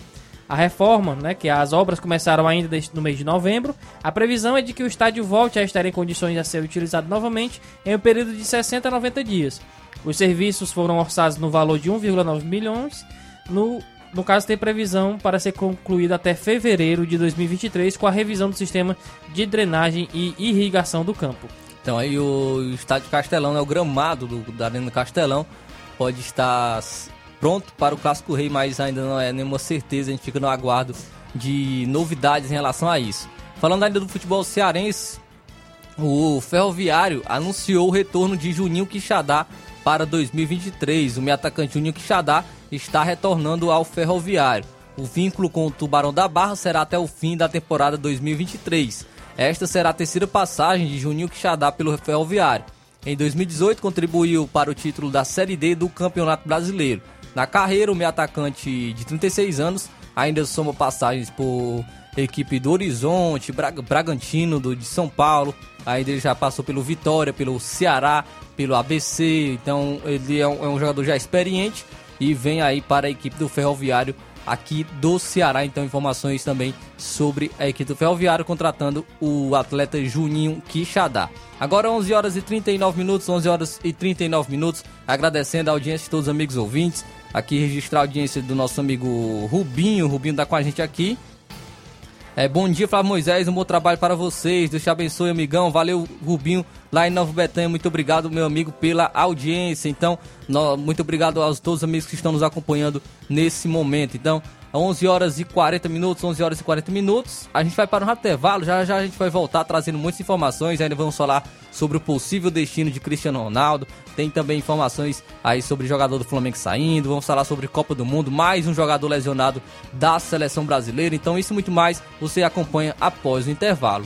A reforma, né, que as obras começaram ainda no mês de novembro, a previsão é de que o estádio volte a estar em condições de ser utilizado novamente em um período de 60 a 90 dias. Os serviços foram orçados no valor de 1,9 milhões, no, no caso tem previsão para ser concluído até fevereiro de 2023 com a revisão do sistema de drenagem e irrigação do campo. Então aí o estádio Castelão, né, o gramado do, da Arena Castelão, pode estar pronto para o Clássico Rei, mas ainda não é nenhuma certeza, a gente fica no aguardo de novidades em relação a isso. Falando ainda do futebol cearense, o Ferroviário anunciou o retorno de Juninho Quixadá para 2023. O meio atacante Juninho Quixadá está retornando ao Ferroviário. O vínculo com o Tubarão da Barra será até o fim da temporada 2023. Esta será a terceira passagem de Juninho Quixadá pelo Ferroviário. Em 2018, contribuiu para o título da Série D do Campeonato Brasileiro. Na carreira, o meio atacante de 36 anos ainda soma passagens por equipe do Horizonte, Bra- Bragantino, do, de São Paulo. Ainda ele já passou pelo Vitória, pelo Ceará, pelo ABC. Então ele é um, é um jogador já experiente e vem aí para a equipe do Ferroviário aqui do Ceará. Então, informações também sobre a equipe do Ferroviário contratando o atleta Juninho Quixadá. Agora 11 horas e 39 minutos, 11 horas e 39 minutos, agradecendo a audiência de todos os amigos ouvintes. Aqui registrar a audiência do nosso amigo Rubinho, Rubinho tá com a gente aqui. É, bom dia, Flávio Moisés, um bom trabalho para vocês. Deus te abençoe, amigão. Valeu, Rubinho, lá em Novo Betânia. Muito obrigado, meu amigo, pela audiência. Então, no, muito obrigado aos todos os amigos que estão nos acompanhando nesse momento. Então, 11 horas e 40 minutos, 11 horas e 40 minutos. A gente vai para um intervalo, já já a gente vai voltar trazendo muitas informações. Ainda vamos falar sobre o possível destino de Cristiano Ronaldo. Tem também informações aí sobre jogador do Flamengo saindo. Vamos falar sobre Copa do Mundo, mais um jogador lesionado da seleção brasileira. Então, isso e muito mais você acompanha após o intervalo.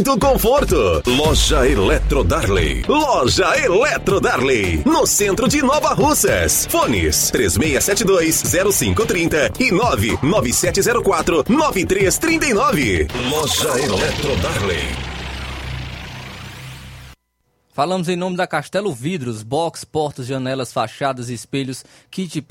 conforto. Loja Eletro Darley. Loja Eletro Darley. No centro de Nova Russas. Fones 3672-0530 e 99704-9339. Loja Eletro Darley. Falamos em nome da Castelo Vidros, box, portas, janelas, fachadas, espelhos, kit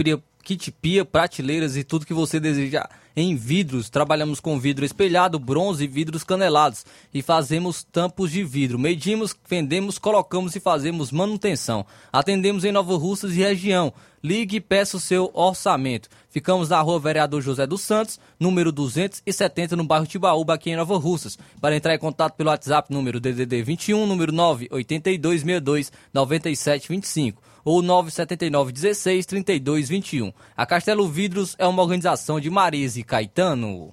kit pia, prateleiras e tudo que você deseja em vidros. Trabalhamos com vidro espelhado, bronze e vidros canelados e fazemos tampos de vidro. Medimos, vendemos, colocamos e fazemos manutenção. Atendemos em Nova Russas e região. Ligue e peça o seu orçamento. Ficamos na rua Vereador José dos Santos, número 270, no bairro Tibaúba, aqui em Nova Russas. Para entrar em contato pelo WhatsApp, número DDD 21, número 98262 9725 ou 979 16 32 21. A Castelo Vidros é uma organização de Marise Caetano.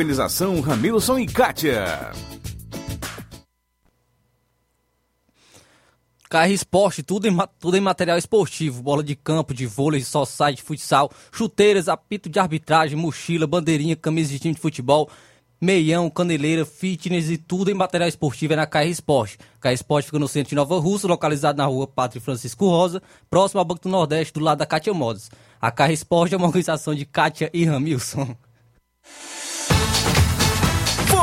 Ramilson e Kátia. Carro Esporte, tudo em, tudo em material esportivo, bola de campo, de vôlei, society, futsal, chuteiras, apito de arbitragem, mochila, bandeirinha, camisa de time de futebol, meião, caneleira, fitness e tudo em material esportivo é na KR Esporte. KR Esporte fica no centro de Nova Russa, localizado na rua Pátria Francisco Rosa, próximo ao Banco do Nordeste, do lado da Kátia Modas. A KR Esporte é uma organização de Kátia e Ramilson.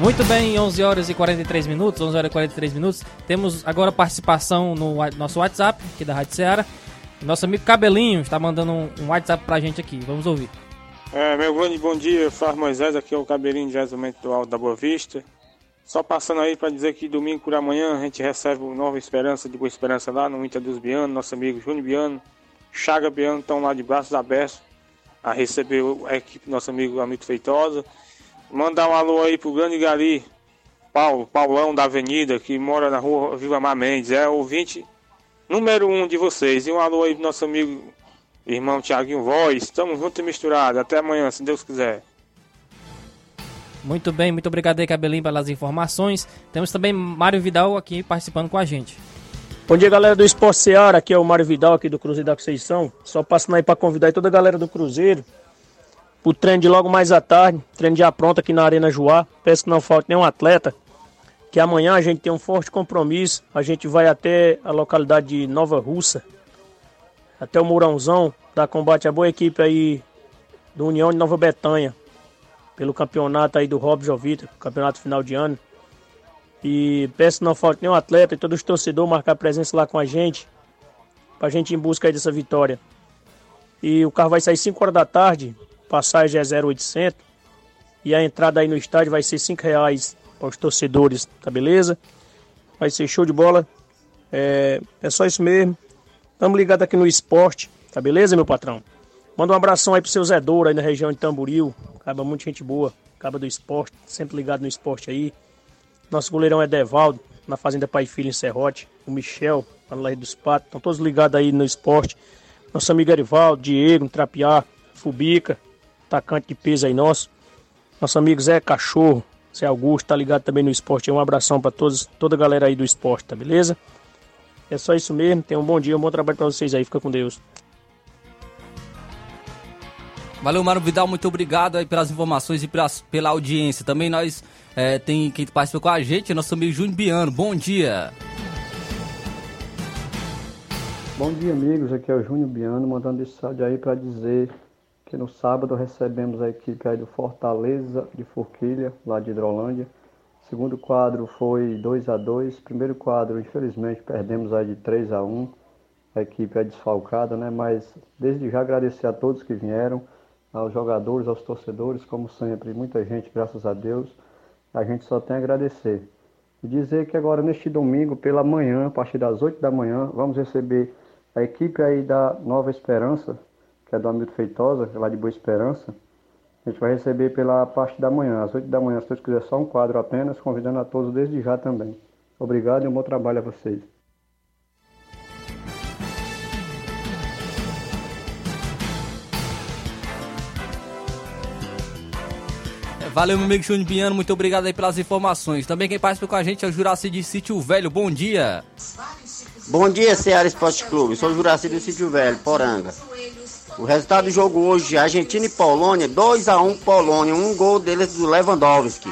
Muito bem, 11 horas e 43 minutos, 11 horas e 43 minutos. Temos agora participação no nosso WhatsApp, aqui da Rádio Ceará. Nosso amigo Cabelinho está mandando um, WhatsApp pra gente aqui. Vamos ouvir. É, meu grande bom dia, Flávio Moisés, aqui é o Cabelinho de do Alto da Boa Vista. Só passando aí para dizer que domingo por amanhã a gente recebe o Nova Esperança de Boa Esperança lá no Inter dos Biano, nosso amigo Júnior Biano, Chaga Biano estão lá de braços abertos a receber a equipe do nosso amigo Amigo Feitosa. Mandar um alô aí pro grande Gali, Paulo, Paulão da Avenida, que mora na rua Viva Mar Mendes, é ouvinte número um de vocês. E um alô aí pro nosso amigo Irmão Tiaguinho Voz, estamos juntos e misturados. Até amanhã, se Deus quiser. Muito bem, muito obrigado aí, Cabelinho, pelas informações. Temos também Mário Vidal aqui participando com a gente. Bom dia, galera do Esporte Seara. Aqui é o Mário Vidal, aqui do Cruzeiro da Conceição. Só passando aí para convidar aí toda a galera do Cruzeiro pro treino de logo mais à tarde, treino já pronto aqui na Arena Joá. Peço que não falte nenhum atleta, que amanhã a gente tem um forte compromisso. A gente vai até a localidade de Nova Russa, até o Mourãozão, dar combate à boa equipe aí do União de Nova Betânia, pelo campeonato aí do Rob Jovita, campeonato final de ano. E peço que não falte nenhum atleta e todos os torcedores marcar presença lá com a gente, pra gente ir em busca aí dessa vitória. E o carro vai sair 5 horas da tarde, passagem é 0800. E a entrada aí no estádio vai ser 5 reais para os torcedores, tá beleza? Vai ser show de bola. É, é só isso mesmo. Tamo ligado aqui no esporte, tá beleza, meu patrão? Manda um abração aí pro seu Zé aí na região de Tamboril. Acaba muita gente boa, acaba do esporte, sempre ligado no esporte aí. Nosso goleirão é Devaldo, na Fazenda Pai Filho em Serrote. O Michel, lá no Laje dos Patos. Estão todos ligados aí no esporte. Nosso amigo Erivaldo, Diego, Trapiá, Fubica, atacante de peso aí nosso. Nosso amigo Zé Cachorro, Zé Augusto, tá ligado também no esporte. Um abração para todos, toda a galera aí do esporte, tá beleza? É só isso mesmo. Tenham um bom dia, um bom trabalho para vocês aí. Fica com Deus. Valeu, Mário Vidal, muito obrigado aí pelas informações e pelas, pela audiência. Também nós é, tem quem participa com a gente, nosso amigo Júnior Biano. Bom dia. Bom dia, amigos. Aqui é o Júnior Biano, mandando esse áudio aí para dizer que no sábado recebemos a equipe aí do Fortaleza de Forquilha, lá de Hidrolândia. Segundo quadro foi 2 a 2 Primeiro quadro, infelizmente, perdemos aí de 3 a 1 A equipe é desfalcada, né? Mas desde já agradecer a todos que vieram aos jogadores, aos torcedores, como sempre, muita gente, graças a Deus. A gente só tem a agradecer. E dizer que agora, neste domingo, pela manhã, a partir das 8 da manhã, vamos receber a equipe aí da Nova Esperança, que é do Hamilton Feitosa, lá de Boa Esperança. A gente vai receber pela parte da manhã, às 8 da manhã, se Deus quiser, só um quadro apenas, convidando a todos desde já também. Obrigado e um bom trabalho a vocês. Valeu, meu amigo Júnior Biano, muito obrigado aí pelas informações. Também quem participa com a gente é o Juraci de Sítio Velho. Bom dia. Bom dia, Ceará Esporte Clube. Sou o Juraci do Sítio Velho, Poranga. O resultado do jogo hoje, Argentina e Polônia, 2x1 Polônia, um gol deles do Lewandowski.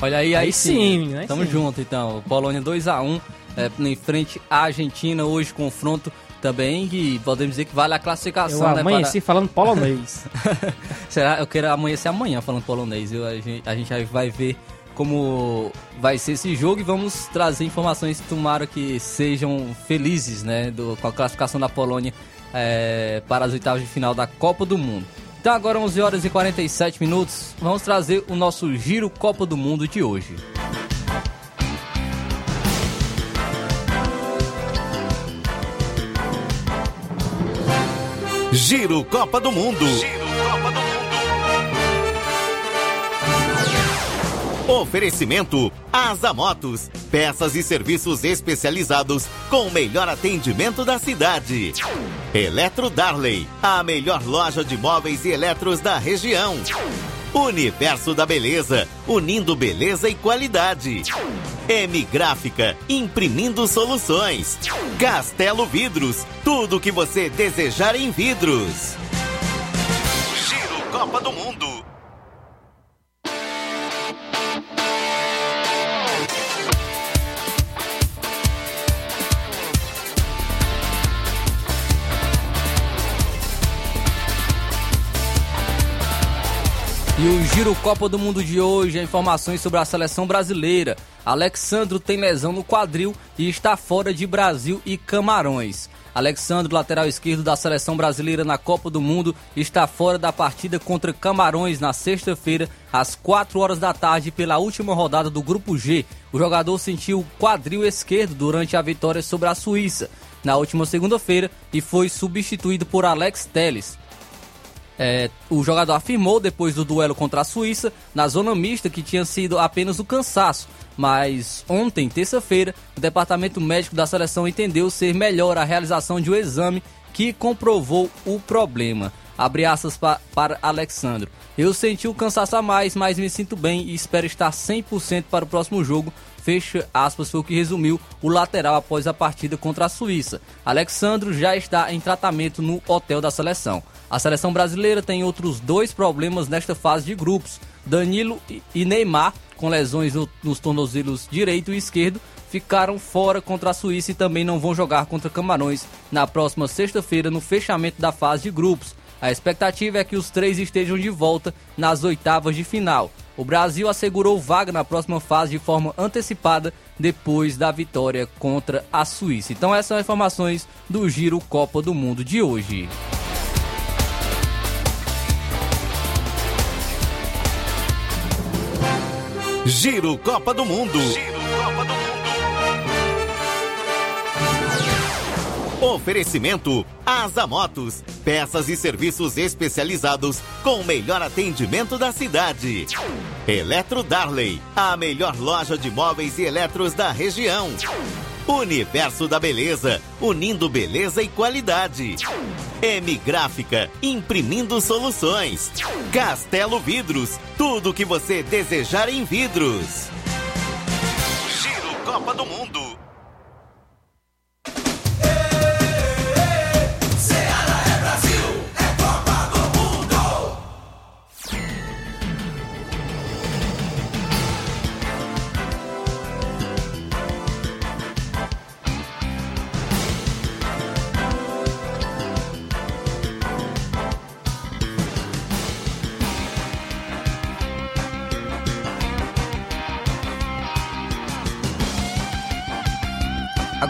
Olha aí, aí, Aí sim, sim, aí Tamo sim. junto então. Polônia 2x1 é, em frente à Argentina. Hoje confronto também que podemos dizer que vale a classificação. Eu né, amanheci falando polonês. Será? Eu quero amanhecer amanhã falando polonês. Eu, a, gente, a gente aí vai ver como vai ser esse jogo e vamos trazer informações tomara que sejam felizes, né, do, com a classificação da Polônia é, para as oitavas de final da Copa do Mundo. Então agora 11 horas e 47 minutos, vamos trazer o nosso giro Copa do Mundo de hoje. Giro Copa do Mundo. Oferecimento Asa Motos, peças e serviços especializados com o melhor atendimento da cidade. Eletro Darley, a melhor loja de móveis e eletros da região. Universo da Beleza, unindo beleza e qualidade. M Gráfica, imprimindo soluções. Castelo Vidros, tudo o que você desejar em vidros. Giro Copa do Mundo. Giro Copa do Mundo de hoje, informações sobre a seleção brasileira. Alexandro tem lesão no quadril e está fora de Brasil e Camarões. Alexandro, lateral esquerdo da seleção brasileira na Copa do Mundo, está fora da partida contra Camarões na sexta-feira, às 4 horas da tarde, pela última rodada do Grupo G. O jogador sentiu o quadril esquerdo durante a vitória sobre a Suíça na última segunda-feira e foi substituído por Alex Teles. É, o jogador afirmou depois do duelo contra a Suíça, na zona mista, que tinha sido apenas o cansaço. Mas ontem, terça-feira, o departamento médico da seleção entendeu ser melhor a realização de um exame que comprovou o problema. Abre aspas pa para Alexandro. Eu senti o cansaço a mais, mas me sinto bem e espero estar 100% para o próximo jogo. Fecha aspas, foi o que resumiu o lateral após a partida contra a Suíça. Alexandro já está em tratamento no hotel da seleção. A seleção brasileira tem outros dois problemas nesta fase de grupos. Danilo e Neymar, com lesões no, nos tornozelos direito e esquerdo, ficaram fora contra a Suíça e também não vão jogar contra Camarões na próxima sexta-feira no fechamento da fase de grupos. A expectativa é que os três estejam de volta nas oitavas de final. O Brasil assegurou vaga na próxima fase de forma antecipada depois da vitória contra a Suíça. Então essas são as informações do Giro Copa do Mundo de hoje. Giro Copa do Mundo. Oferecimento Asa Motos, peças e serviços especializados com o melhor atendimento da cidade. Eletro Darley, a melhor loja de móveis e eletros da região. Universo da Beleza, unindo beleza e qualidade. M Gráfica, imprimindo soluções. Castelo Vidros, tudo o que você desejar em vidros. Giro Copa do Mundo.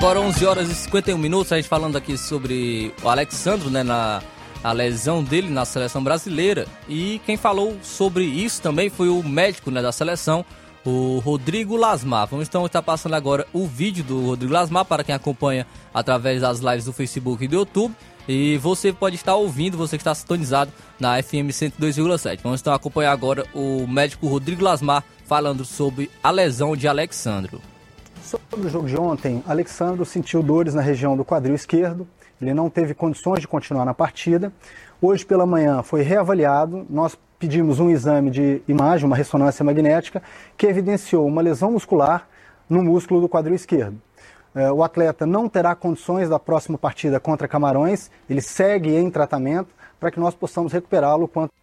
Agora 11 horas e 51 minutos, a gente falando aqui sobre o Alexandro, né, na a lesão dele na seleção brasileira. E quem falou sobre isso também foi o médico, né, da seleção, o Rodrigo Lasmar. Vamos então estar passando agora o vídeo do Rodrigo Lasmar para quem acompanha através das lives do Facebook e do YouTube. E você pode estar ouvindo, você que está sintonizado na FM 102,7. Vamos então acompanhar agora o médico Rodrigo Lasmar falando sobre a lesão de Alexandro. Sobre o jogo de ontem, Alexandro sentiu dores na região do quadril esquerdo, ele não teve condições de continuar na partida. Hoje pela manhã foi reavaliado, nós pedimos um exame de imagem, uma ressonância magnética, que evidenciou uma lesão muscular no músculo do quadril esquerdo. Eh, O atleta não terá condições da próxima partida contra Camarões, ele segue em tratamento para que nós possamos recuperá-lo quanto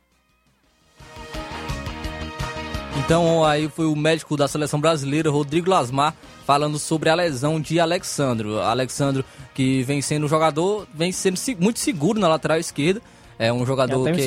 Então aí foi o médico da seleção brasileira, Rodrigo Lasmar, falando sobre a lesão de Alexandro. Alexandro que vem sendo um jogador, vem sendo se- muito seguro na lateral esquerda. É um jogador me que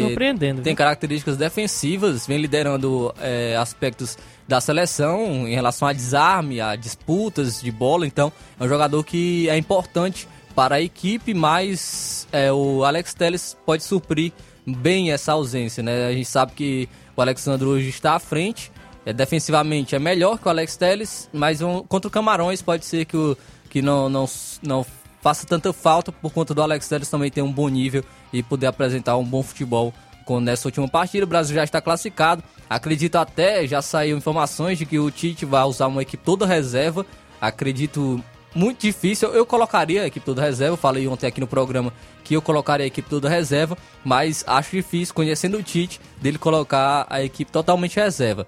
tem viu? características defensivas, vem liderando é, aspectos da seleção em relação a desarme, a disputas de bola. Então é um jogador que é importante para a equipe, mas é, o Alex Telles pode suprir bem essa ausência, né? A gente sabe que o Alexandre hoje está à frente, é, defensivamente é melhor que o Alex Telles, mas um- contra o Camarões pode ser que, o, que não, não, não faça tanta falta por conta do Alex Telles também ter um bom nível e poder apresentar um bom futebol com nessa última partida. O Brasil já está classificado. Acredito até, já saiu informações de que o Tite vai usar uma equipe toda reserva. Acredito muito difícil. Eu colocaria a equipe toda reserva. Eu falei ontem aqui no programa que eu colocaria a equipe toda reserva, mas acho difícil, conhecendo o Tite, dele colocar a equipe totalmente reserva.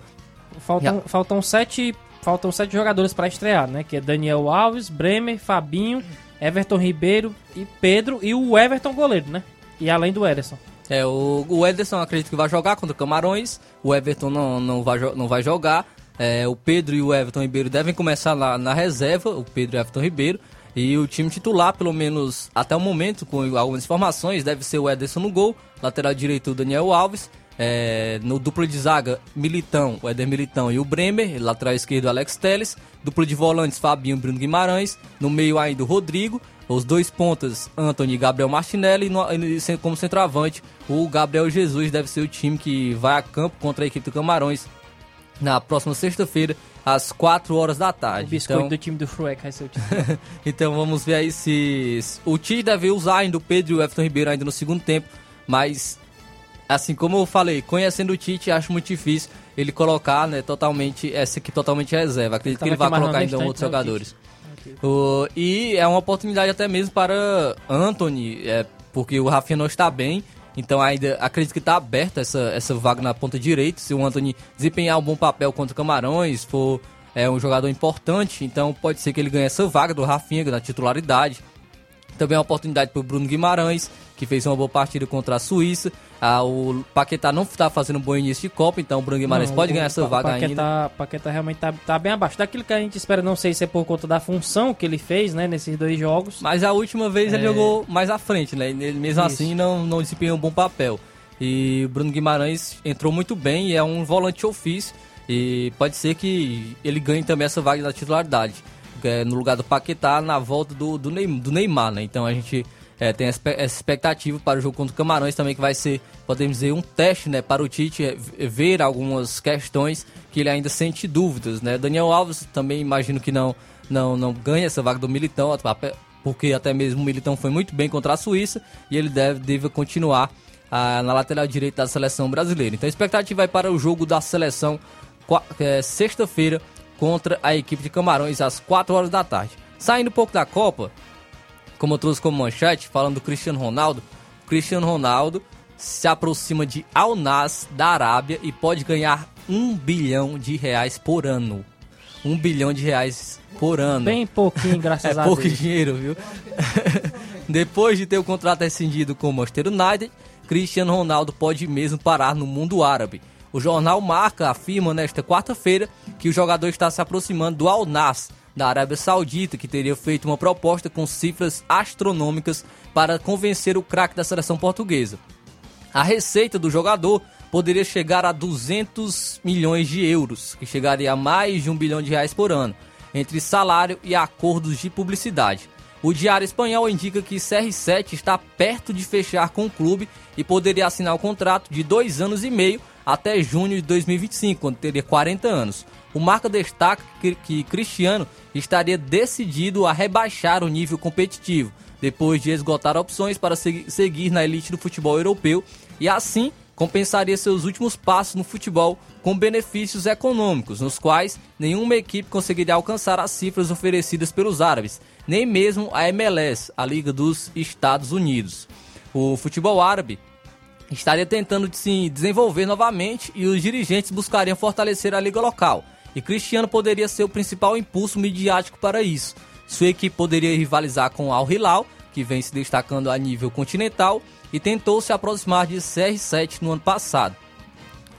Faltam, faltam sete, faltam sete jogadores para estrear, né? Que é Daniel Alves, Bremer, Fabinho, Everton Ribeiro e Pedro e o Everton goleiro, né? E além do Ederson. É, o, o Ederson acredito que vai jogar contra o Camarões, o Everton não, não, vai, não vai jogar. É, o Pedro e o Everton Ribeiro devem começar lá na reserva, o Pedro e o Everton Ribeiro. E o time titular, pelo menos até o momento, com algumas informações, deve ser o Ederson no gol, lateral direito o Daniel Alves, é, no duplo de zaga, Militão, o Éder Militão e o Bremer, lateral esquerdo Alex Teles, duplo de volantes Fabinho e Bruno Guimarães, no meio ainda o Rodrigo, os dois pontas, Anthony e Gabriel Martinelli, e, no, e como centroavante, o Gabriel Jesus deve ser o time que vai a campo contra a equipe do Camarões na próxima sexta-feira, às 4 horas da tarde. O biscoito Então- do time do Fruec vai ser o time. então vamos ver aí se. O Tite deve usar ainda o Pedro e o Everton Ribeiro ainda no segundo tempo, mas assim como eu falei, conhecendo o Tite, acho muito difícil ele colocar, né, totalmente, essa aqui totalmente reserva. Acredito que Tava ele vai colocar ainda outros né, o jogadores. O- e é uma oportunidade até mesmo para Anthony, é, porque o Rafinha não está bem. Então ainda acredito que está aberta essa, essa vaga na ponta direita. Se o Anthony desempenhar um bom papel contra o Camarões, for é, um jogador importante, então pode ser que ele ganhe essa vaga do Rafinha na titularidade. Também a oportunidade para o Bruno Guimarães, que fez uma boa partida contra a Suíça. Ah, o Paquetá não está fazendo um bom início de Copa, então o Bruno Guimarães Não, pode o ganhar essa vaga Paquetá, ainda. Paquetá realmente tá, tá bem abaixo daquilo que a gente espera, não sei se é por conta da função que ele fez, né, nesses dois jogos. Mas a última vez ele É. jogou mais à frente, né? Ele mesmo Isso. assim não, não desempenhou um bom papel. E o Bruno Guimarães entrou muito bem e é um volante ofício. E pode ser que ele ganhe também essa vaga da titularidade. É, no lugar do Paquetá na volta do, do, Neym- do Neymar, né? Então a gente é, tem essa expectativa para o jogo contra o Camarões também, que vai ser, podemos dizer, um teste né, para o Tite é, ver algumas questões que ele ainda sente dúvidas, né? Daniel Alves também imagino que não, não, não ganha essa vaga do Militão, porque até mesmo o Militão foi muito bem contra a Suíça e ele deve, deve continuar ah, na lateral direita da seleção brasileira. Então a expectativa vai para o jogo da seleção é, sexta-feira contra a equipe de Camarões às 4 horas da tarde. Saindo um pouco da Copa, como eu trouxe como manchete, falando do Cristiano Ronaldo, Cristiano Ronaldo se aproxima de Al da Arábia e pode ganhar um bilhão de reais por ano. Um bilhão de reais por ano. Bem pouquinho, graças é a pouco Deus. dinheiro, viu? Depois de ter o contrato rescindido com o Manchester United, Cristiano Ronaldo pode mesmo parar no mundo árabe. O jornal Marca afirma nesta quarta-feira que o jogador está se aproximando do Al Nass, da Arábia Saudita, que teria feito uma proposta com cifras astronômicas para convencer o craque da seleção portuguesa. A receita do jogador poderia chegar a 200 milhões de euros, que chegaria a mais de um bilhão de reais por ano, entre salário e acordos de publicidade. O Diário Espanhol indica que CR7 está perto de fechar com o clube e poderia assinar o contrato de dois anos e meio até junho de 2025, quando teria 40 anos. O Marca destaca que, Cristiano estaria decidido a rebaixar o nível competitivo, depois de esgotar opções para segui- seguir na elite do futebol europeu e assim compensaria seus últimos passos no futebol com benefícios econômicos, nos quais nenhuma equipe conseguiria alcançar as cifras oferecidas pelos árabes, nem mesmo a MLS, a Liga dos Estados Unidos. O futebol árabe estaria tentando se desenvolver novamente e os dirigentes buscariam fortalecer a liga local. E Cristiano poderia ser o principal impulso midiático para isso. Sua equipe poderia rivalizar com Al Hilal, que vem se destacando a nível continental, e tentou se aproximar de CR7 no ano passado.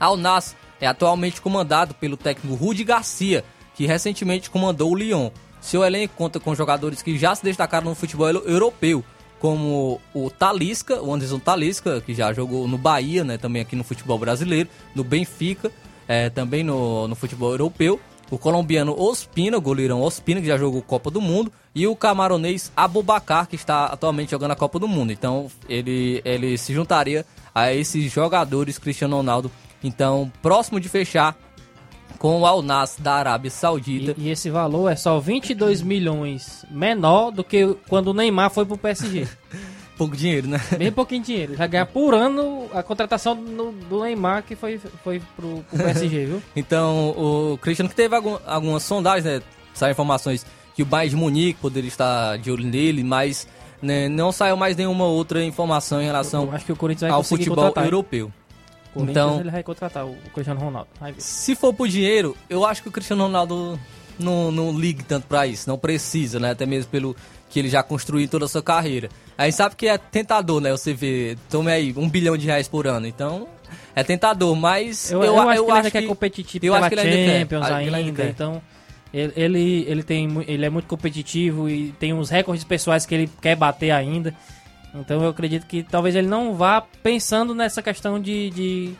Al Nass é atualmente comandado pelo técnico Rudi Garcia, que recentemente comandou o Lyon. Seu elenco conta com jogadores que já se destacaram no futebol eu- europeu, como o Talisca, o Anderson Talisca, que já jogou no Bahia, né, também aqui no futebol brasileiro, no Benfica, eh, também no, no futebol europeu. O colombiano Ospina, o goleirão Ospina, que já jogou Copa do Mundo, e o camaronês Abubacar, que está atualmente jogando a Copa do Mundo. Então, ele, ele se juntaria a esses jogadores, Cristiano Ronaldo. Então, próximo de fechar com o Al Nass da Arábia Saudita. E esse valor é só 22 milhões menor do que quando o Neymar foi pro PSG. Pouco dinheiro, né? Bem pouquinho dinheiro. Já ganha por ano a contratação do, do Neymar que foi, foi pro, pro PSG, viu? Então, o Cristiano que teve algum- algumas sondagens, né? Saem informações que o Bayern de Munique poderia estar de olho nele, mas né, não saiu mais nenhuma outra informação em relação Eu acho que o Corinthians vai ao futebol contratar, europeu. Corinthians Então, ele vai contratar o Cristiano Ronaldo. Se for por dinheiro, eu acho que o Cristiano Ronaldo não, não ligue tanto pra isso, não precisa, né? Até mesmo pelo que ele já construiu toda a sua carreira. A gente sabe que é tentador, né? Você vê, tome aí, um bilhão de reais por ano. Então, é tentador, mas Eu, eu acho que ele ainda quer competitivo eu acho que ele ainda. Champions Acho que ele ainda, quer. então ele, ele, ele tem, ele é muito competitivo e tem uns recordes pessoais que ele quer bater ainda. Então eu acredito que talvez ele não vá pensando nessa questão de, de,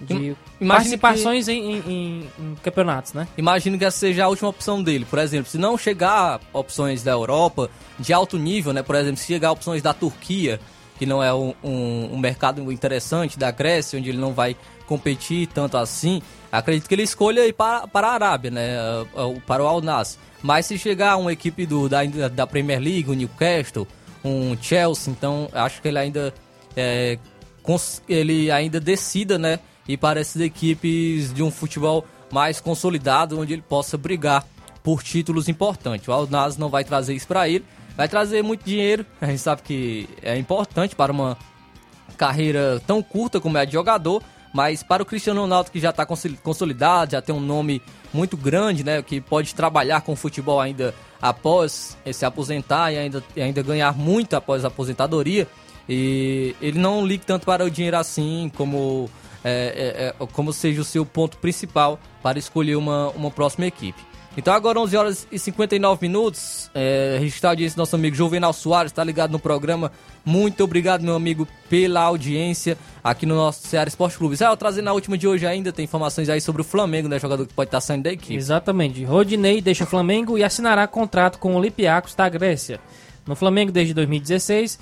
de participações em, em- em- em campeonatos, né? Imagino que essa seja a última opção dele. Por exemplo, se não chegar opções da Europa de alto nível, né? Por exemplo, se chegar opções da Turquia, que não é um, um- um mercado interessante, da Grécia, onde ele não vai competir tanto assim, acredito que ele escolha ir para, para a Arábia, né? eh, eh, Para o Al Nassr. Mas se chegar uma equipe do, da, da Premier League, o Newcastle, um Chelsea, então acho que ele ainda é, ele ainda decida, né? E para essas equipes de um futebol mais consolidado, onde ele possa brigar por títulos importantes. O Al Nassr não vai trazer isso para ele, vai trazer muito dinheiro. A gente sabe que é importante para uma carreira tão curta como é a de jogador, Mas para o Cristiano Ronaldo, que já está consolidado, já tem um nome muito grande, né? Que pode trabalhar com o futebol ainda após se aposentar e ainda, e ainda ganhar muito após a aposentadoria. E ele não liga tanto para o dinheiro assim, como, é, é, é, como seja o seu ponto principal para escolher uma, uma próxima equipe. Então agora 11 horas e 59 minutos, é, registrar a audiência do nosso amigo Juvenal Soares, está ligado no programa. Muito obrigado, meu amigo, pela audiência aqui no nosso Ceará Esporte Clube. Israel, trazendo na última de hoje ainda, tem informações aí sobre o Flamengo, né, jogador que pode estar saindo da equipe. Exatamente, Rodinei deixa o Flamengo e assinará contrato com o Olympiacos da Grécia. No Flamengo desde 2016,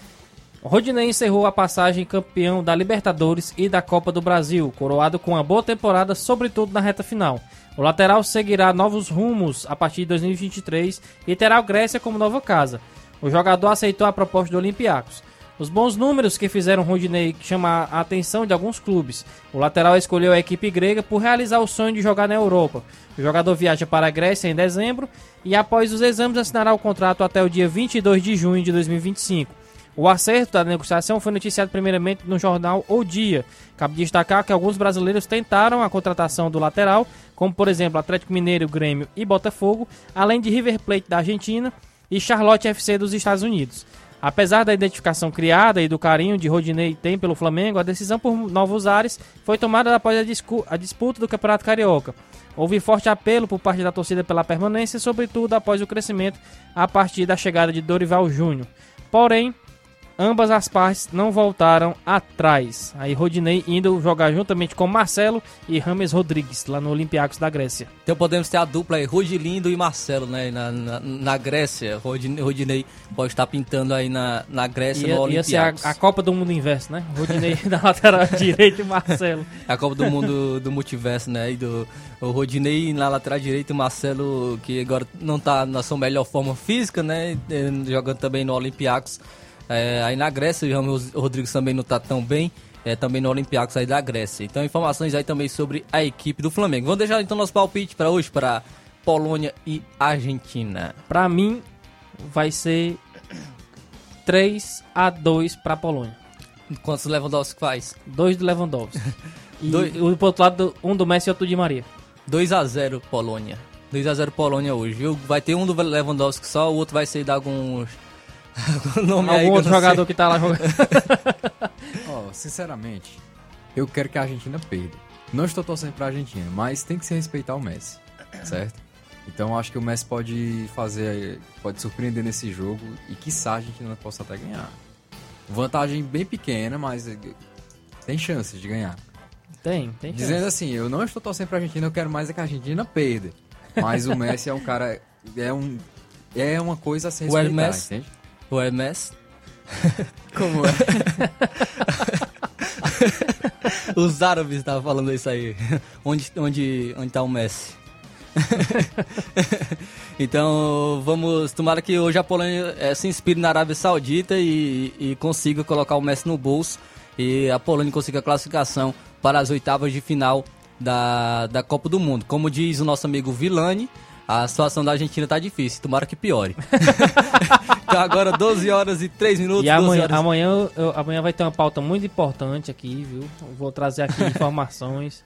Rodinei encerrou a passagem campeão da Libertadores e da Copa do Brasil, coroado com uma boa temporada, sobretudo na reta final. O lateral seguirá novos rumos a partir de 2023 e terá o Grécia como nova casa. O jogador aceitou a proposta do Olympiacos. Os bons números que fizeram Rodinei chamar a atenção de alguns clubes. O lateral escolheu a equipe grega por realizar o sonho de jogar na Europa. O jogador viaja para a Grécia em dezembro e após os exames assinará o contrato até o dia 22 de junho de 2025. O acerto da negociação foi noticiado primeiramente no jornal O Dia. Cabe destacar que alguns brasileiros tentaram a contratação do lateral, como por exemplo Atlético Mineiro, Grêmio e Botafogo, além de River Plate da Argentina e Charlotte FC dos Estados Unidos. Apesar da identificação criada e do carinho de Rodinei tem pelo Flamengo, a decisão por novos ares foi tomada após a, a disputa do Campeonato Carioca. Houve forte apelo por parte da torcida pela permanência, sobretudo após o crescimento a partir da chegada de Dorival Júnior. Porém, ambas as partes não voltaram atrás. Aí Rodinei indo jogar juntamente com Marcelo e Rames Rodrigues, lá no Olympiacos da Grécia. Então podemos ter a dupla aí, Rodilindo e Marcelo, né? Na, na, na Grécia. Rodinei, Rodinei pode estar pintando aí na, na Grécia, ia, no Olympiacos. Ia ser a, a, Copa do Mundo Inverso, né? Rodinei na lateral direita e Marcelo. A Copa do Mundo do Multiverso, né? E do, o Rodinei na lateral direita e o Marcelo, que agora não está na sua melhor forma física, né? Jogando também no Olympiacos. É, aí na Grécia, o Ramos Rodrigues também não está tão bem. É, também no Olympiacos aí da Grécia. Então, informações aí também sobre a equipe do Flamengo. Vamos deixar então nosso palpite para hoje, para Polônia e Argentina. Para mim, vai ser 3 a 2 para Polônia. Quantos Lewandowski faz? Dois do Lewandowski. e Dois... o outro lado, um do Messi e outro de Maria. 2 a 0 Polônia. 2 a 0 Polônia hoje, viu? Vai ter um do Lewandowski só, o outro vai ser dar alguns Algum outro jogador sei. que tá lá jogando. oh, sinceramente, eu quero que a Argentina perda. Não estou torcendo pra Argentina, mas tem que se respeitar o Messi, certo? Então acho que o Messi pode fazer, pode surpreender nesse jogo e quiçá a Argentina possa até ganhar. Vantagem bem pequena, mas tem chances de ganhar. Tem, tem Dizendo chance. assim, eu não estou torcendo pra Argentina, eu quero mais é que a Argentina perda. Mas o Messi é um cara. É, um, é uma coisa a se respeitar, entende? O Hermes. Como é? Os árabes estavam falando isso aí. Onde, onde, onde tá o Messi? então vamos. Tomara que hoje a Polônia é, se inspire na Arábia Saudita e, e, consiga colocar o Messi no bolso e a Polônia consiga a classificação para as oitavas de final da, da Copa do Mundo. Como diz o nosso amigo Vilani, a situação da Argentina tá difícil, tomara que piore. então agora 12 horas e 3 minutos. E amanhã, horas... amanhã, eu, amanhã vai ter uma pauta muito importante aqui, viu? Eu vou trazer aqui informações.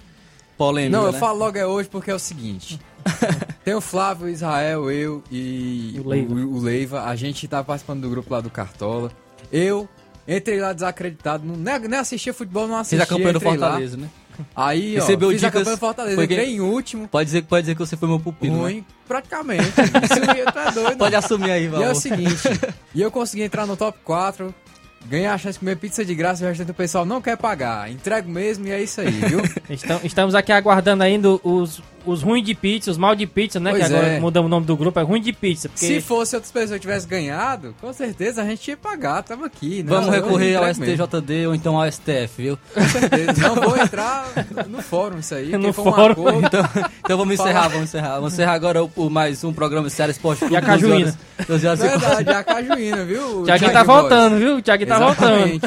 Polêmica, Não, né? eu falo logo é hoje porque é o seguinte. tem o Flávio, o Israel, eu e o Leiva. O, o Leiva. A gente tá participando do grupo lá do Cartola. Eu entrei lá desacreditado, não, nem, assistia futebol, não assistia. Fiz a campanha do Fortaleza, lá. né? Aí, Recebeu ó, fiz dicas, a Fortaleza, foi entrei em último. Pode dizer, pode dizer que você foi meu pupilo, Ruim, né? praticamente. Isso tá doido. Pode assumir aí, Valor. E é o seguinte, e eu consegui entrar no top 4, ganhar a chance de comer pizza de graça e o restante do pessoal não quer pagar. Entrego mesmo e é isso aí, viu? Estamos aqui aguardando ainda os, os ruins de pizza, os mal de pizza, né? Pois que agora é. mudamos o nome do grupo, é ruim de pizza. Porque... Se fosse outras pessoas que tivessem ganhado, com certeza a gente ia pagar, tava aqui. Né? Vamos recorrer ao STJD mesmo. ou então ao STF, viu? Com certeza. Não vou entrar no fórum isso aí. No fórum. Um acordo, então, então vamos encerrar, vamos encerrar. Vamos encerrar agora o, o mais um programa de Série Esporte Clube. E a Cajuína. 12 horas, 12 horas Verdade, a Cajuína, viu? O Thiaguinho tá voltando, viu? O Thiaguinho tá voltando.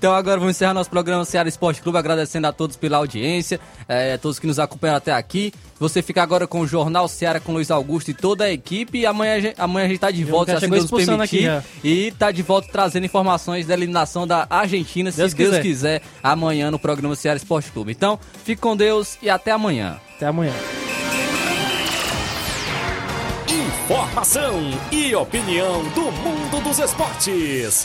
Então agora vamos encerrar nosso programa Ceará Esporte Clube, agradecendo a todos pela audiência, é, todos que nos acompanham até aqui. Você fica agora com o Jornal Ceará com Luiz Augusto e toda a equipe. E amanhã, a gente- amanhã a gente tá de volta, se assim Deus aqui permitir. já. E tá de volta trazendo informações da eliminação da Argentina, se Deus Deus, quiser. quiser, amanhã no programa Ceará Esporte Clube. Então, fique com Deus e até amanhã. Até amanhã. Informação e opinião do mundo dos esportes.